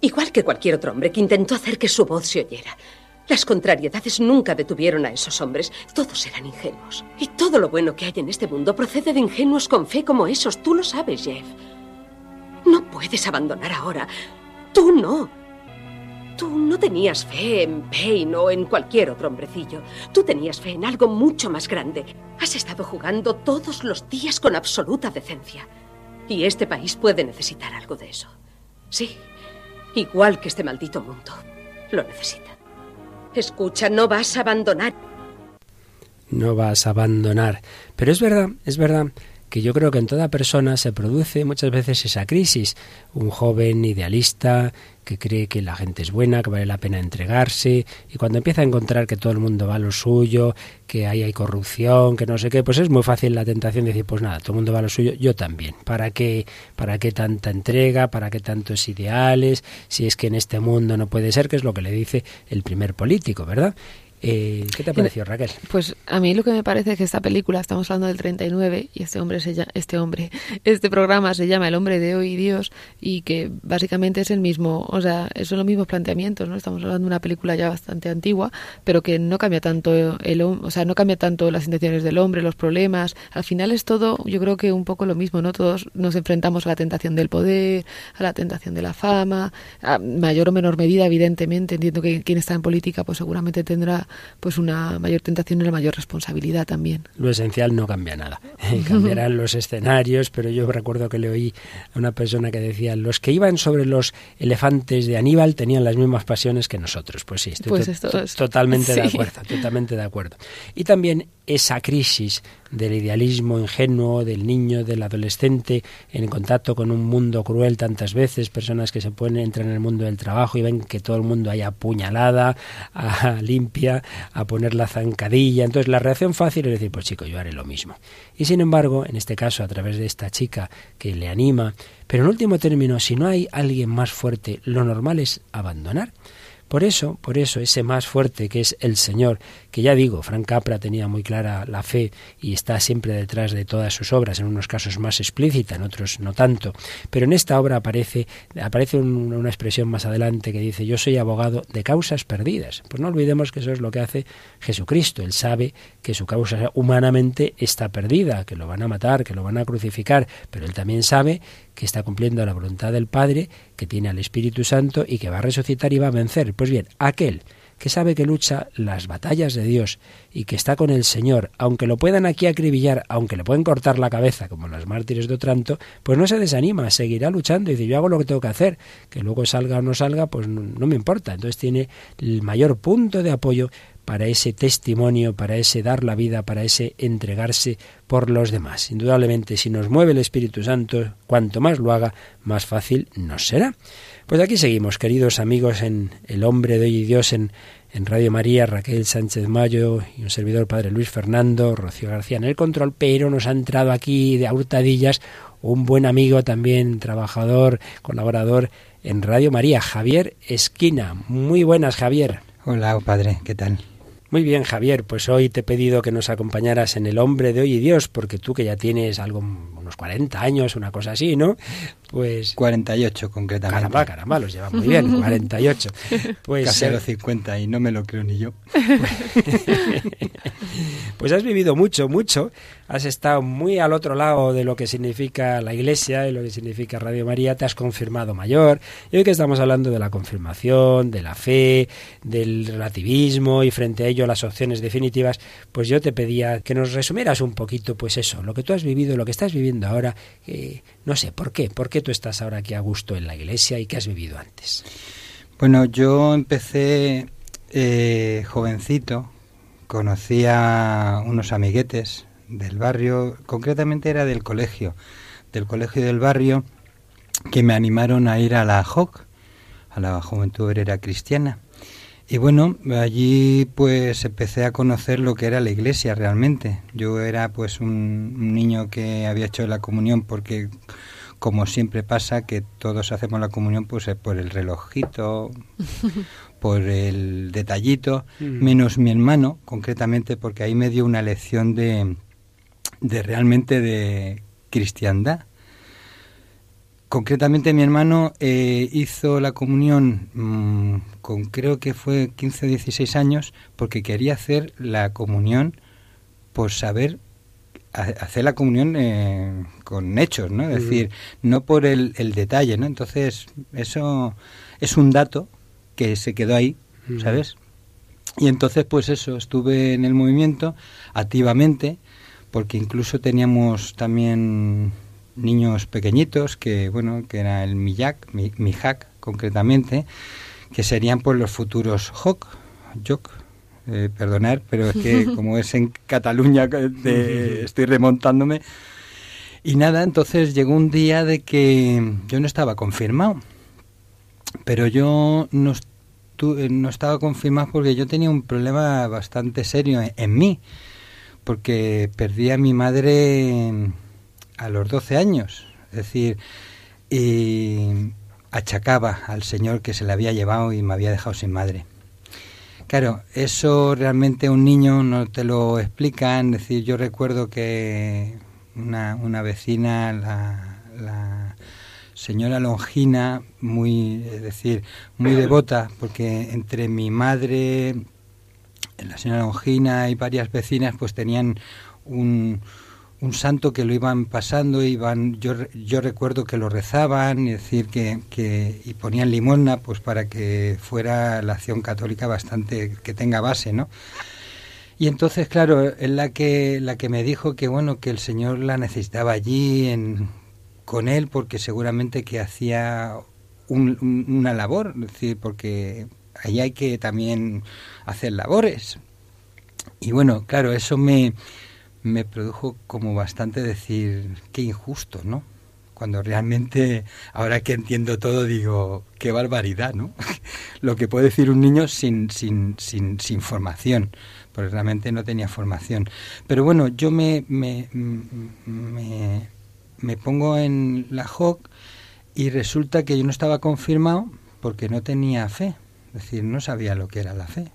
H: Igual que cualquier otro hombre que intentó hacer que su voz se oyera. Las contrariedades nunca detuvieron a esos hombres. Todos eran ingenuos. Y todo lo bueno que hay en este mundo procede de ingenuos con fe como esos. Tú lo sabes, Jeff. No puedes abandonar ahora. Tú no. Tú no tenías fe en Payne o en cualquier otro hombrecillo. Tú tenías fe en algo mucho más grande. Has estado jugando todos los días con absoluta decencia. Y este país puede necesitar algo de eso. Sí, igual que este maldito mundo. Lo necesita. Escucha, no vas a abandonar.
A: No vas a abandonar. Pero es verdad, es verdad que yo creo que en toda persona se produce muchas veces esa crisis. Un joven idealista que cree que la gente es buena, que vale la pena entregarse, y cuando empieza a encontrar que todo el mundo va a lo suyo, que ahí hay corrupción, que no sé qué, pues es muy fácil la tentación de decir, pues nada, todo el mundo va a lo suyo, yo también. ¿Para qué, para qué tanta entrega? ¿Para qué tantos ideales? Si es que en este mundo no puede ser, que es lo que le dice el primer político, ¿verdad? Eh, ¿Qué te ha parecido, Raquel?
C: Pues a mí lo que me parece es que esta película, estamos hablando del 39, y este hombre, se llama, este hombre, [LAUGHS] este programa se llama El hombre de hoy y Dios, y que básicamente es el mismo, o sea, son los mismos planteamientos, ¿no? Estamos hablando de una película ya bastante antigua, pero que no cambia tanto el, o sea, no cambia tanto las intenciones del hombre, los problemas, al final es todo, yo creo que un poco lo mismo, ¿no? Todos nos enfrentamos a la tentación del poder, a la tentación de la fama, a mayor o menor medida, evidentemente, entiendo que quien está en política pues seguramente tendrá pues una mayor tentación y una mayor responsabilidad también.
A: Lo esencial no cambia nada. [LAUGHS] Cambiarán los escenarios, pero yo recuerdo que le oí a una persona que decía, los que iban sobre los elefantes de Aníbal tenían las mismas pasiones que nosotros. Pues sí, estoy pues totalmente de acuerdo, totalmente de acuerdo. Y también esa crisis del idealismo ingenuo del niño, del adolescente, en contacto con un mundo cruel tantas veces, personas que se pueden entrar en el mundo del trabajo y ven que todo el mundo hay apuñalada, [LAUGHS] a, limpia, a poner la zancadilla. Entonces la reacción fácil es decir, pues chico, yo haré lo mismo. Y sin embargo, en este caso, a través de esta chica que le anima, pero en último término, si no hay alguien más fuerte, lo normal es abandonar. Por eso, por eso, ese más fuerte que es el Señor, que ya digo, Frank Capra tenía muy clara la fe y está siempre detrás de todas sus obras, en unos casos más explícita, en otros no tanto, pero en esta obra aparece, aparece una expresión más adelante que dice, yo soy abogado de causas perdidas. Pues no olvidemos que eso es lo que hace Jesucristo, él sabe que su causa humanamente está perdida, que lo van a matar, que lo van a crucificar, pero él también sabe que está cumpliendo la voluntad del Padre, que tiene al Espíritu Santo y que va a resucitar y va a vencer. Pues bien, aquel que sabe que lucha las batallas de Dios y que está con el Señor, aunque lo puedan aquí acribillar, aunque le pueden cortar la cabeza, como los mártires de Otranto, pues no se desanima, seguirá luchando y dice, yo hago lo que tengo que hacer, que luego salga o no salga, pues no, no me importa. Entonces tiene el mayor punto de apoyo para ese testimonio, para ese dar la vida, para ese entregarse por los demás. Indudablemente, si nos mueve el Espíritu Santo, cuanto más lo haga, más fácil nos será. Pues aquí seguimos, queridos amigos, en El hombre de hoy y Dios, en, en Radio María, Raquel Sánchez Mayo y un servidor Padre Luis Fernando, Rocío García en el control, pero nos ha entrado aquí de hurtadillas un buen amigo también, trabajador, colaborador en Radio María, Javier Esquina. Muy buenas, Javier.
I: Hola, padre, ¿qué tal?
A: Muy bien, Javier, pues hoy te he pedido que nos acompañaras en El hombre de hoy y Dios, porque tú que ya tienes algo, unos 40 años, una cosa así, ¿no? Pues
I: 48 concretamente.
A: Caramba, caramba, los lleva muy bien, 48. [LAUGHS]
I: Pues casi a los 50 y no me lo creo ni yo. [LAUGHS]
A: pues has vivido mucho, mucho. Has estado muy al otro lado de lo que significa la Iglesia y lo que significa Radio María. Te has confirmado mayor. Y hoy que estamos hablando de la confirmación, de la fe, del relativismo y frente a ello las opciones definitivas, pues yo te pedía que nos resumieras un poquito, pues eso, lo que tú has vivido, lo que estás viviendo ahora. Eh, no sé, ¿por qué? ¿Por qué tú estás ahora aquí a gusto en la Iglesia y qué has vivido antes?
I: Bueno, yo empecé eh, jovencito, conocí a unos amiguetes del barrio, concretamente era del colegio, del colegio del barrio, que me animaron a ir a la JOC, a la Juventud Obrera Cristiana. Y bueno, allí pues empecé a conocer lo que era la iglesia realmente. Yo era pues un, niño que había hecho la comunión porque como siempre pasa que todos hacemos la comunión pues eh, por el relojito, [LAUGHS] por el detallito, mm. menos mi hermano concretamente porque ahí me dio una lección de, de realmente de cristiandad. Concretamente mi hermano eh, hizo la comunión mm, con creo que fue 15 o 16 años porque quería hacer la comunión por saber hacer la comunión eh, con hechos, ¿no? Es decir, no por el, el, detalle, ¿no? Entonces, eso es un dato que se quedó ahí, ¿sabes? Y entonces, pues eso, estuve en el movimiento activamente, porque incluso teníamos también niños pequeñitos que, bueno, que era el Mijak, Mijak concretamente, que serían pues los futuros Joc, Joc, eh, perdonar, pero es que [LAUGHS] como es en Cataluña estoy remontándome. Y nada, entonces llegó un día de que yo no estaba confirmado, pero yo no, no estaba confirmado porque yo tenía un problema bastante serio en mí porque perdí a mi madre a los 12 años, es decir, y achacaba al Señor que se la había llevado y me había dejado sin madre. Claro, eso realmente un niño no te lo explican, es decir, yo recuerdo que una, una vecina, la, la señora Longina, muy, es decir, muy devota, porque entre mi madre, la señora Longina y varias vecinas pues tenían un, un santo que lo iban pasando, iban, yo, yo recuerdo que lo rezaban, y decir que, que, y ponían limosna pues para que fuera la acción católica bastante, que tenga base, ¿no? Y entonces, claro, es la que, la que me dijo que bueno, que el Señor la necesitaba allí en, con él, porque seguramente que hacía una labor, es decir, porque ahí hay que también hacer labores. Y bueno, claro, eso me, me produjo como bastante decir, qué injusto, ¿no? Cuando realmente, ahora que entiendo todo, digo, qué barbaridad, ¿no? [LAUGHS] Lo que puede decir un niño sin, sin, sin, sin formación, porque realmente no tenía formación. Pero bueno, yo me, me, me, pongo en la HOC y resulta que yo no estaba confirmado porque no tenía fe, es decir, no sabía lo que era la fe.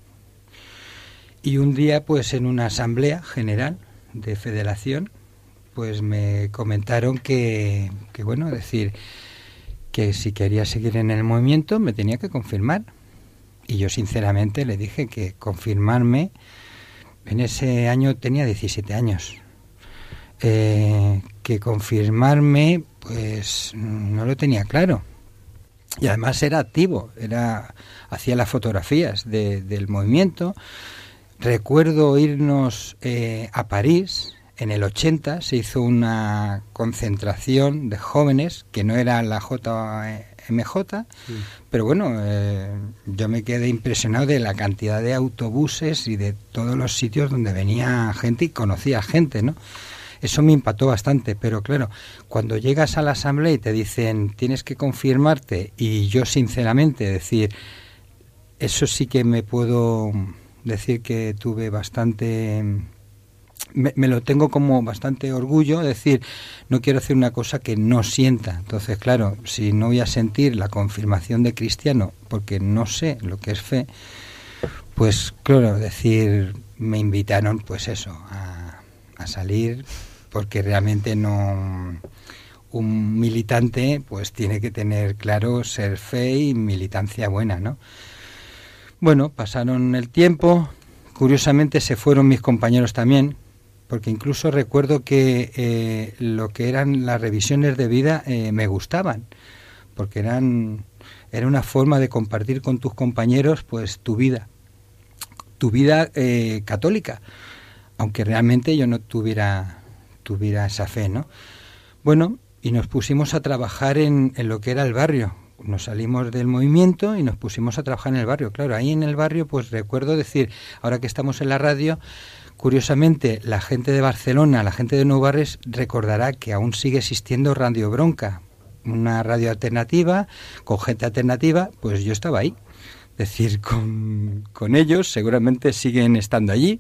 I: Y un día, pues en una asamblea general, de federación, pues me comentaron que, que, bueno, decir, que si quería seguir en el movimiento me tenía que confirmar. Y yo sinceramente le dije que confirmarme, en ese año tenía 17 años, eh, que confirmarme pues no lo tenía claro. Y además era activo, era hacía las fotografías del movimiento, Recuerdo irnos eh, a París en el 80, se hizo una concentración de jóvenes que no era la JMJ, pero bueno, eh, yo me quedé impresionado de la cantidad de autobuses y de todos los sitios donde venía gente y conocía gente, ¿no? Eso me impactó bastante, pero claro, cuando llegas a la asamblea y te dicen tienes que confirmarte y yo sinceramente decir, eso sí que me puedo decir que tuve bastante me, lo tengo como bastante orgullo, decir, no quiero hacer una cosa que no sienta. Entonces, claro, si no voy a sentir la confirmación de cristiano porque no sé lo que es fe, pues claro, decir, me invitaron pues eso, a, a salir porque realmente no un militante pues tiene que tener claro ser fe y militancia buena, ¿no? Bueno, pasaron el tiempo, curiosamente se fueron mis compañeros también, porque incluso recuerdo que eh, lo que eran las revisiones de vida eh, me gustaban, porque eran era una forma de compartir con tus compañeros pues tu vida, tu vida eh, católica, aunque realmente yo no tuviera tuviera esa fe, ¿no? Bueno, y nos pusimos a trabajar en, en lo que era el barrio. Nos salimos del movimiento y nos pusimos a trabajar en el barrio. Claro, ahí en el barrio, pues recuerdo decir, ahora que estamos en la radio, Curiosamente, la gente de Barcelona, la gente de Nuevo recordará que aún sigue existiendo Radio Bronca, una radio alternativa, con gente alternativa, pues yo estaba ahí. Es decir, con, con ellos, seguramente siguen estando allí.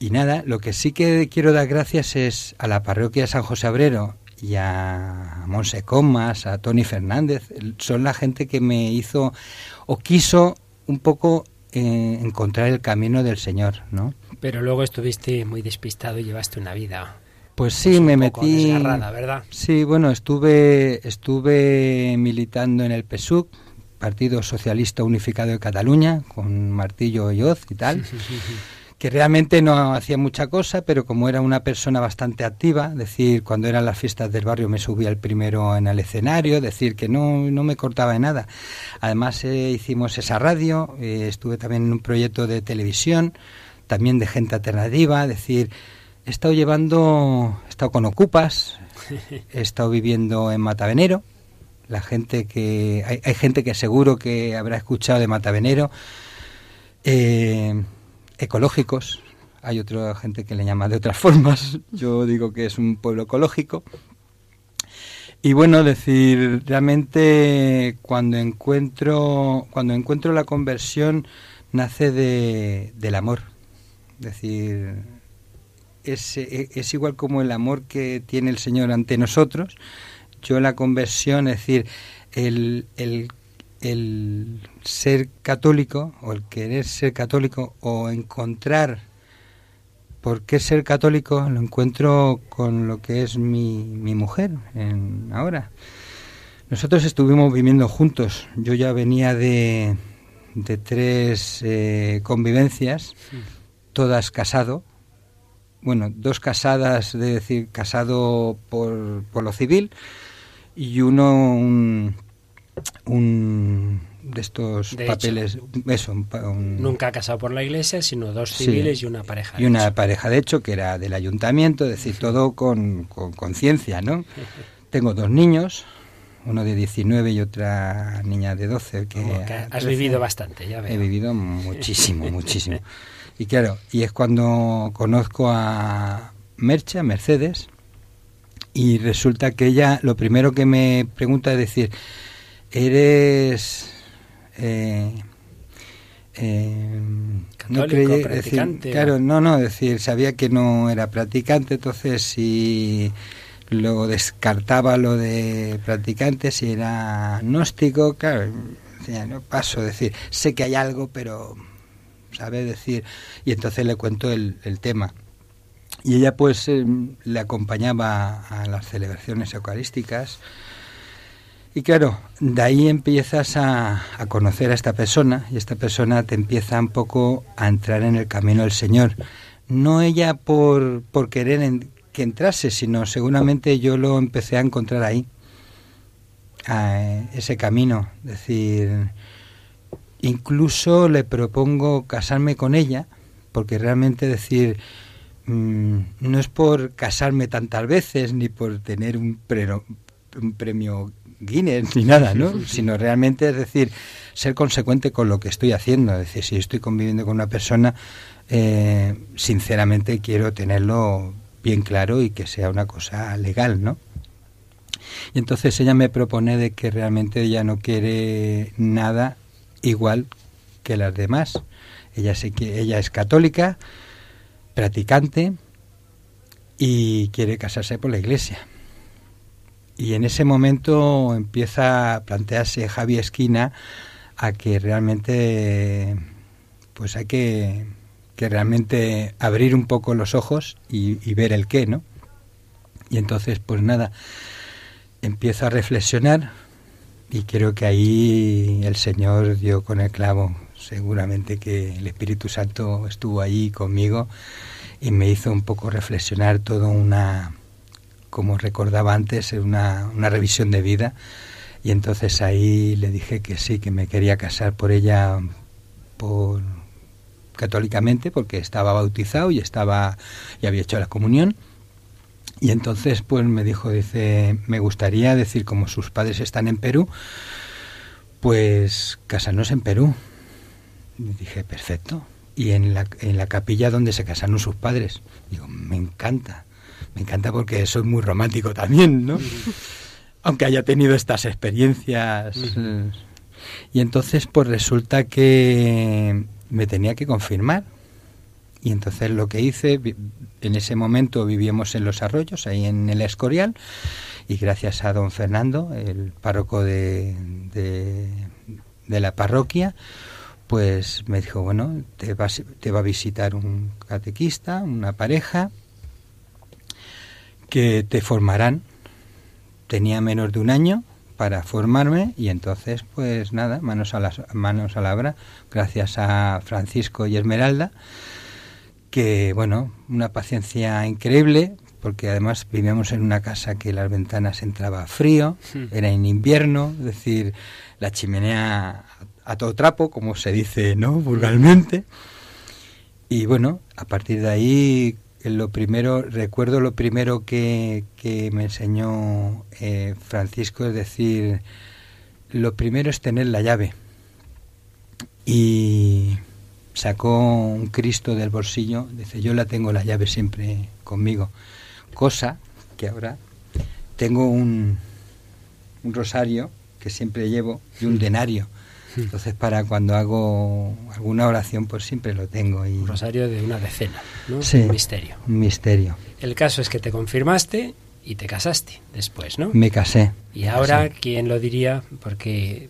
I: Y nada, lo que sí que quiero dar gracias es a la parroquia San José Abrero y a Monse Comas, a Tony Fernández. Son la gente que me hizo o quiso un poco eh, encontrar el camino del Señor, ¿no?
A: Pero luego estuviste muy despistado y llevaste una vida.
I: Pues sí, me metí.
A: ¿verdad?
I: Sí, bueno, estuve estuve militando en el PSUC, Partido Socialista Unificado de Cataluña, con Martillo y Oz y tal. Que realmente no hacía mucha cosa, pero como era una persona bastante activa, decir, cuando eran las fiestas del barrio me subía el primero en el escenario, decir que no, no me cortaba de nada. Además eh, hicimos esa radio, eh, estuve también en un proyecto de televisión, también de gente alternativa, decir, he estado llevando, he estado con Ocupas, [LAUGHS] he estado viviendo en Matavenero, la gente que, hay, hay gente que seguro que habrá escuchado de Matavenero, eh, ecológicos. Hay otra gente que le llama de otras [LAUGHS] formas. Yo digo que es un pueblo ecológico. Y bueno, decir, realmente cuando encuentro, cuando encuentro la conversión nace de, del amor. Es decir, es, es, igual como el amor que tiene el Señor ante nosotros. Yo la conversión, es decir, el, el el ser católico o el querer ser católico o encontrar por qué ser católico lo encuentro con lo que es mi, mi mujer en, ahora. Nosotros estuvimos viviendo juntos. Yo ya venía de, de tres eh, convivencias, todas casado. Bueno, dos casadas, de decir, casado por, por lo civil y uno un, un de estos papeles, eso,
A: nunca casado por la iglesia, sino dos civiles y una pareja.
I: Y una pareja, de hecho, que era del ayuntamiento, es decir, todo con conciencia, ¿no? [LAUGHS] Tengo dos niños, uno de 19 y otra niña de 12. Que,
A: has vivido bastante, ya veo.
I: He vivido muchísimo, [LAUGHS] muchísimo. Y claro, y es cuando conozco a Mercha, Mercedes, y resulta que ella lo primero que me pregunta es decir, eres eh,
A: eh, no practicante,
I: claro no no decir sabía que no era practicante entonces si luego descartaba lo de practicante si era gnóstico claro no paso decir sé que hay algo pero sabe decir y entonces le cuento el, el tema. Y ella pues eh, le acompañaba a las celebraciones eucarísticas y claro, de ahí empiezas a, conocer a esta persona y esta persona te empieza un poco a entrar en el camino del Señor. No ella por, por querer que entrase, sino seguramente yo lo empecé a encontrar ahí, a ese camino. Es decir, incluso le propongo casarme con ella, porque realmente decir, mm, no es por casarme tantas veces ni por tener un, un premio Guinness ni nada, ¿no? Sino realmente, es decir, ser consecuente con lo que estoy haciendo. Es decir, si estoy conviviendo con una persona, eh, sinceramente quiero tenerlo bien claro y que sea una cosa legal, ¿no? Y entonces ella me propone de que realmente ella no quiere nada igual que las demás. Ella, sé que, ella es católica, practicante y quiere casarse por la iglesia. Y en ese momento empieza a plantearse Javi Esquina a que realmente pues hay que, que realmente abrir un poco los ojos y, ver el qué, ¿no? Y entonces, pues nada, empiezo a reflexionar y creo que ahí el Señor dio con el clavo. Seguramente que el Espíritu Santo estuvo allí conmigo y me hizo un poco reflexionar toda una, como recordaba antes, una, una revisión de vida. Y entonces ahí le dije que sí, que me quería casar por ella por católicamente porque estaba bautizado y estaba y había hecho la comunión y entonces pues me dijo, dice, me gustaría decir, como sus padres están en Perú, pues casarnos en Perú. Dije, perfecto. Y en la, en la capilla donde se casaron sus padres. Digo, me encanta. Me encanta porque soy muy romántico también, ¿no? Aunque haya tenido estas experiencias. Y entonces pues resulta que me tenía que confirmar y entonces lo que hice, en ese momento vivíamos en Los Arroyos, ahí en el Escorial, y gracias a don Fernando, el párroco de, de, la parroquia, pues me dijo, bueno, te, te va a visitar un catequista, una pareja, que te formarán. Tenía menos de un año para formarme y entonces, pues nada, manos a, las, manos a la obra, gracias a Francisco y Esmeralda, que, bueno, una paciencia increíble, porque además vivíamos en una casa que las ventanas entraba frío, era en invierno, es decir, la chimenea a todo trapo, como se dice, ¿no?, vulgarmente. Y bueno, a partir de ahí, lo primero, recuerdo lo primero que, que me enseñó eh, Francisco, es decir, lo primero es tener la llave. Y sacó un Cristo del bolsillo, dice, yo la tengo la llave siempre conmigo. Cosa que ahora tengo un, un rosario que siempre llevo y un denario. Entonces para cuando hago alguna oración pues siempre lo tengo. Y...
A: Un rosario de una decena, ¿no? Sí, un misterio.
I: Un misterio.
A: El caso es que te confirmaste y te casaste después, ¿no?
I: Me casé.
A: Y ahora, ¿quién lo diría? Porque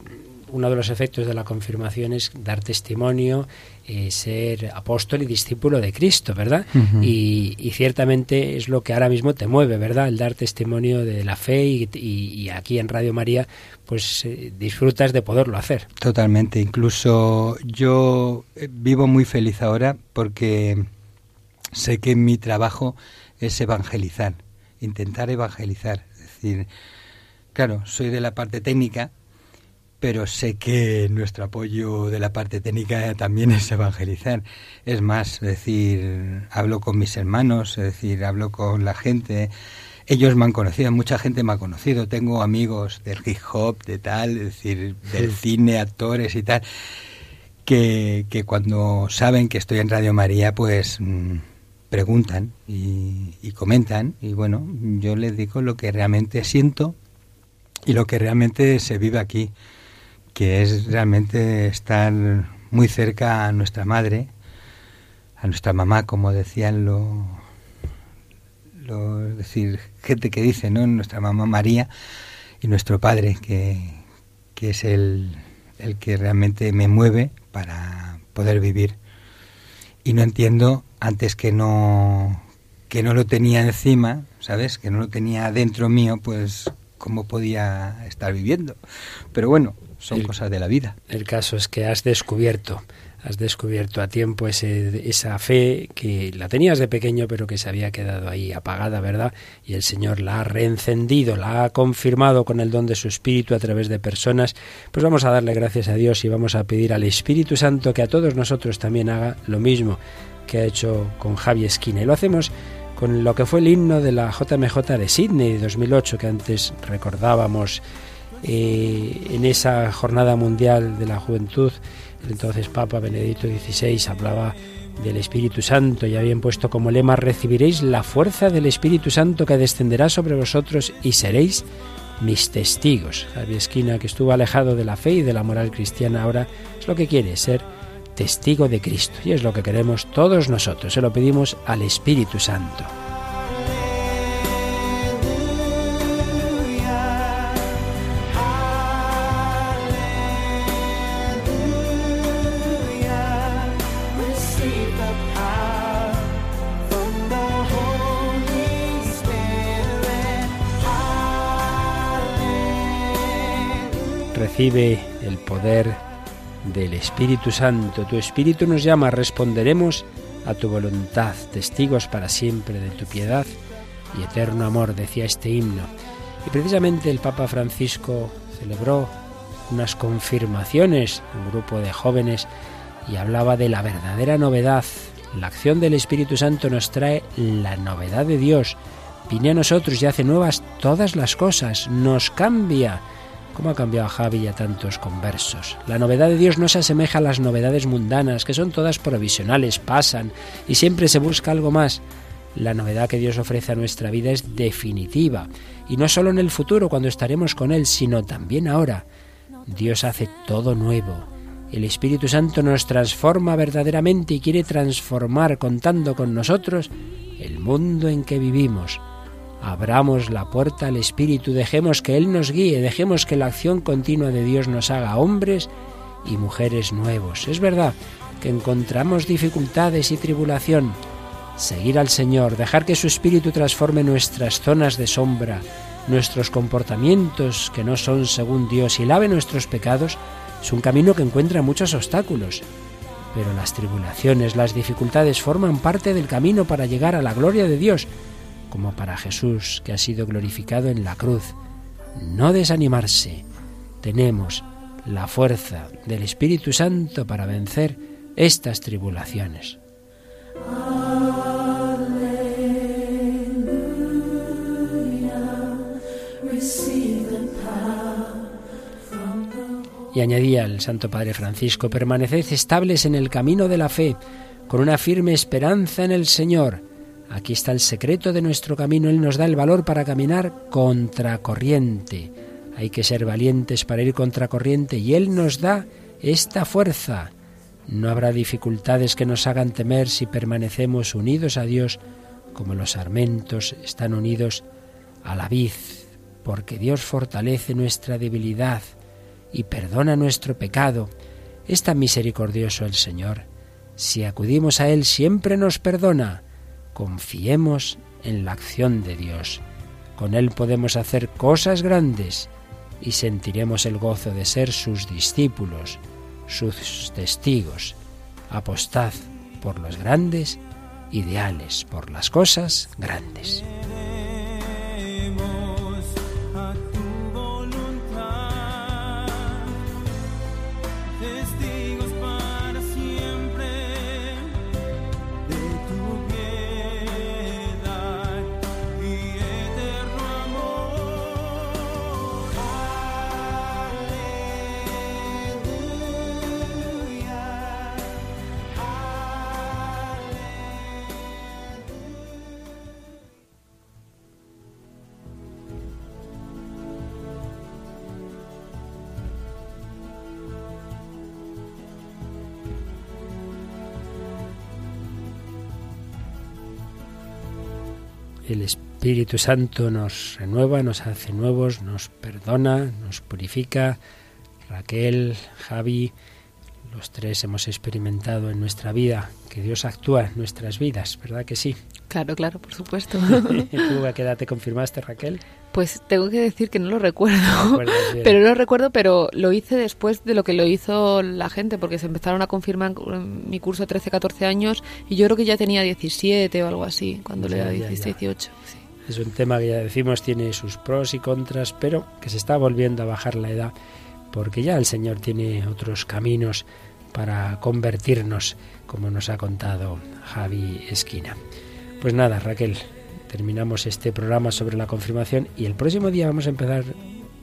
A: uno de los efectos de la confirmación es dar testimonio, eh, ser apóstol y discípulo de Cristo, ¿verdad? y, ciertamente es lo que ahora mismo te mueve, ¿verdad? El dar testimonio de la fe y, aquí en Radio María, pues eh, disfrutas de poderlo hacer.
I: Totalmente, incluso yo eh, vivo muy feliz ahora porque sé que mi trabajo es evangelizar, intentar evangelizar, es decir, claro, soy de la parte técnica, pero sé que nuestro apoyo de la parte técnica también es evangelizar. Es más, es decir, hablo con mis hermanos, es decir, hablo con la gente. Ellos me han conocido, mucha gente me ha conocido. Tengo amigos del hip hop, de tal, es decir, del cine, actores y tal, que, que cuando saben que estoy en Radio María, pues mm, preguntan y, y comentan. Y bueno, yo les digo lo que realmente siento y lo que realmente se vive aquí que es realmente estar muy cerca a nuestra madre, a nuestra mamá, como decían lo, lo decir gente que dice, ¿no? Nuestra mamá María y nuestro padre, que, que es el, el que realmente me mueve para poder vivir. Y no entiendo antes que no que no lo tenía encima, ¿sabes? Que no lo tenía dentro mío, pues cómo podía estar viviendo. Pero bueno, son cosas de la vida.
A: El caso es que has descubierto, has descubierto a tiempo ese, esa fe que la tenías de pequeño pero que se había quedado ahí apagada, ¿verdad? Y el Señor la ha reencendido, la ha confirmado con el don de su Espíritu a través de personas. Pues vamos a darle gracias a Dios y vamos a pedir al Espíritu Santo que a todos nosotros también haga lo mismo que ha hecho con Javi Esquina. Y lo hacemos con lo que fue el himno de la JMJ de Sydney de 2008 que antes recordábamos eh, en esa jornada mundial de la juventud, el entonces Papa Benedicto XVI hablaba del Espíritu Santo y habían puesto como lema recibiréis la fuerza del Espíritu Santo que descenderá sobre vosotros y seréis mis testigos. Javier Esquina, que estuvo alejado de la fe y de la moral cristiana, ahora es lo que quiere, ser testigo de Cristo. Y es lo que queremos todos nosotros. Se lo pedimos al Espíritu Santo. Recibe el poder del Espíritu Santo. Tu Espíritu nos llama, responderemos a tu voluntad, testigos para siempre de tu piedad y eterno amor, decía este himno. Y precisamente el Papa Francisco celebró unas confirmaciones, un grupo de jóvenes, y hablaba de la verdadera novedad. La acción del Espíritu Santo nos trae la novedad de Dios. Viene a nosotros y hace nuevas todas las cosas, nos cambia. ¿Cómo ha cambiado a Javi y a tantos conversos? La novedad de Dios no se asemeja a las novedades mundanas, que son todas provisionales, pasan, y siempre se busca algo más. La novedad que Dios ofrece a nuestra vida es definitiva, y no solo en el futuro, cuando estaremos con Él, sino también ahora. Dios hace todo nuevo. El Espíritu Santo nos transforma verdaderamente y quiere transformar contando con nosotros el mundo en que vivimos. Abramos la puerta al Espíritu, dejemos que Él nos guíe, dejemos que la acción continua de Dios nos haga hombres y mujeres nuevos. Es verdad que encontramos dificultades y tribulación. Seguir al Señor, dejar que su Espíritu transforme nuestras zonas de sombra, nuestros comportamientos que no son según Dios y lave nuestros pecados, es un camino que encuentra muchos obstáculos. Pero las tribulaciones, las dificultades forman parte del camino para llegar a la gloria de Dios como para Jesús que ha sido glorificado en la cruz. No desanimarse. Tenemos la fuerza del Espíritu Santo para vencer estas tribulaciones. Y añadía el Santo Padre Francisco, permaneced estables en el camino de la fe, con una firme esperanza en el Señor Aquí está el secreto de nuestro camino. Él nos da el valor para caminar contracorriente. Hay que ser valientes para ir contracorriente y Él nos da esta fuerza. No habrá dificultades que nos hagan temer si permanecemos unidos a Dios como los sarmentos están unidos a la vid, porque Dios fortalece nuestra debilidad y perdona nuestro pecado. Es tan misericordioso el Señor. Si acudimos a Él siempre nos perdona Confiemos en la acción de Dios. Con Él podemos hacer cosas grandes y sentiremos el gozo de ser sus discípulos, sus testigos. Apostad por los grandes ideales, por las cosas grandes. El Espíritu Santo nos renueva, nos hace nuevos, nos perdona, nos purifica. Raquel, Javi, los tres hemos experimentado en nuestra vida que Dios actúa en nuestras vidas, ¿verdad que sí?
C: Claro, claro, por supuesto. [LAUGHS] [LAUGHS]
A: ¿Tú a qué edad te confirmaste, Raquel?
C: Pues tengo que decir que no lo recuerdo, [LAUGHS] pero no lo recuerdo, pero lo hice después de lo que lo hizo la gente, porque se empezaron a confirmar en mi curso de 13, 14 años y yo creo que ya tenía 17 o algo así, cuando le era 16, 18.
A: Es un tema que ya decimos tiene sus pros y contras, pero que se está volviendo a bajar la edad, porque ya el Señor tiene otros caminos para convertirnos, como nos ha contado Javi Esquina. Pues nada, Raquel, terminamos este programa sobre la confirmación y el próximo día vamos a empezar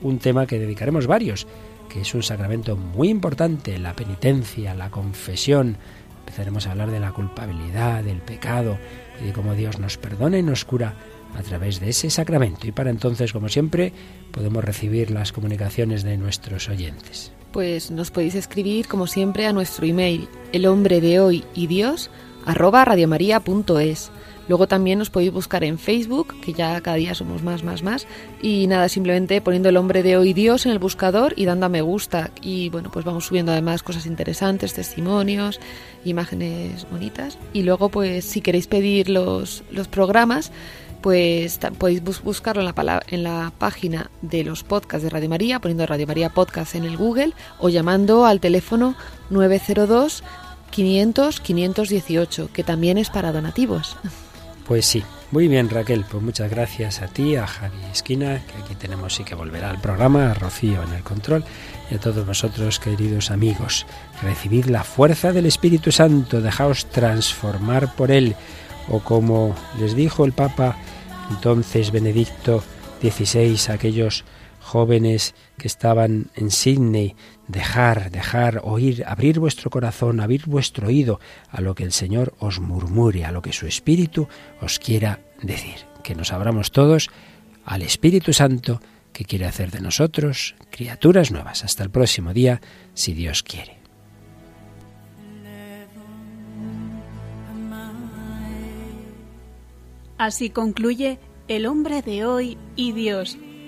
A: un tema que dedicaremos varios, que es un sacramento muy importante, la penitencia, la confesión. Empezaremos a hablar de la culpabilidad, del pecado y de cómo Dios nos perdona y nos cura a través de ese sacramento. Y para entonces, como siempre, podemos recibir las comunicaciones de nuestros oyentes.
C: Pues nos podéis escribir, como siempre, a nuestro email, el hombre de hoy y Dios, arroba radiomaria.es. Luego también nos podéis buscar en Facebook, que ya cada día somos más, más, más. Y nada, simplemente poniendo el hombre de hoy Dios en el buscador y dando a me gusta. Y bueno, pues vamos subiendo además cosas interesantes, testimonios, imágenes bonitas. Y luego, pues si queréis pedir los, los programas, pues podéis buscarlo en la, en la página de los podcasts de Radio María, poniendo Radio María Podcast en el Google o llamando al teléfono 902 500 518, que también es para donativos. [LAUGHS]
A: Pues sí, muy bien Raquel, pues muchas gracias a ti, a Javi Esquina, que aquí tenemos sí que volverá al programa, a Rocío en el control y a todos vosotros queridos amigos. Recibid la fuerza del Espíritu Santo, dejaos transformar por él, o como les dijo el Papa entonces Benedicto XVI, aquellos jóvenes que estaban en Sydney, dejar, dejar oír, abrir vuestro corazón, abrir vuestro oído a lo que el Señor os murmure, a lo que su Espíritu os quiera decir. Que nos abramos todos al Espíritu Santo que quiere hacer de nosotros criaturas nuevas. Hasta el próximo día, si Dios quiere.
B: Así concluye El hombre de hoy y Dios,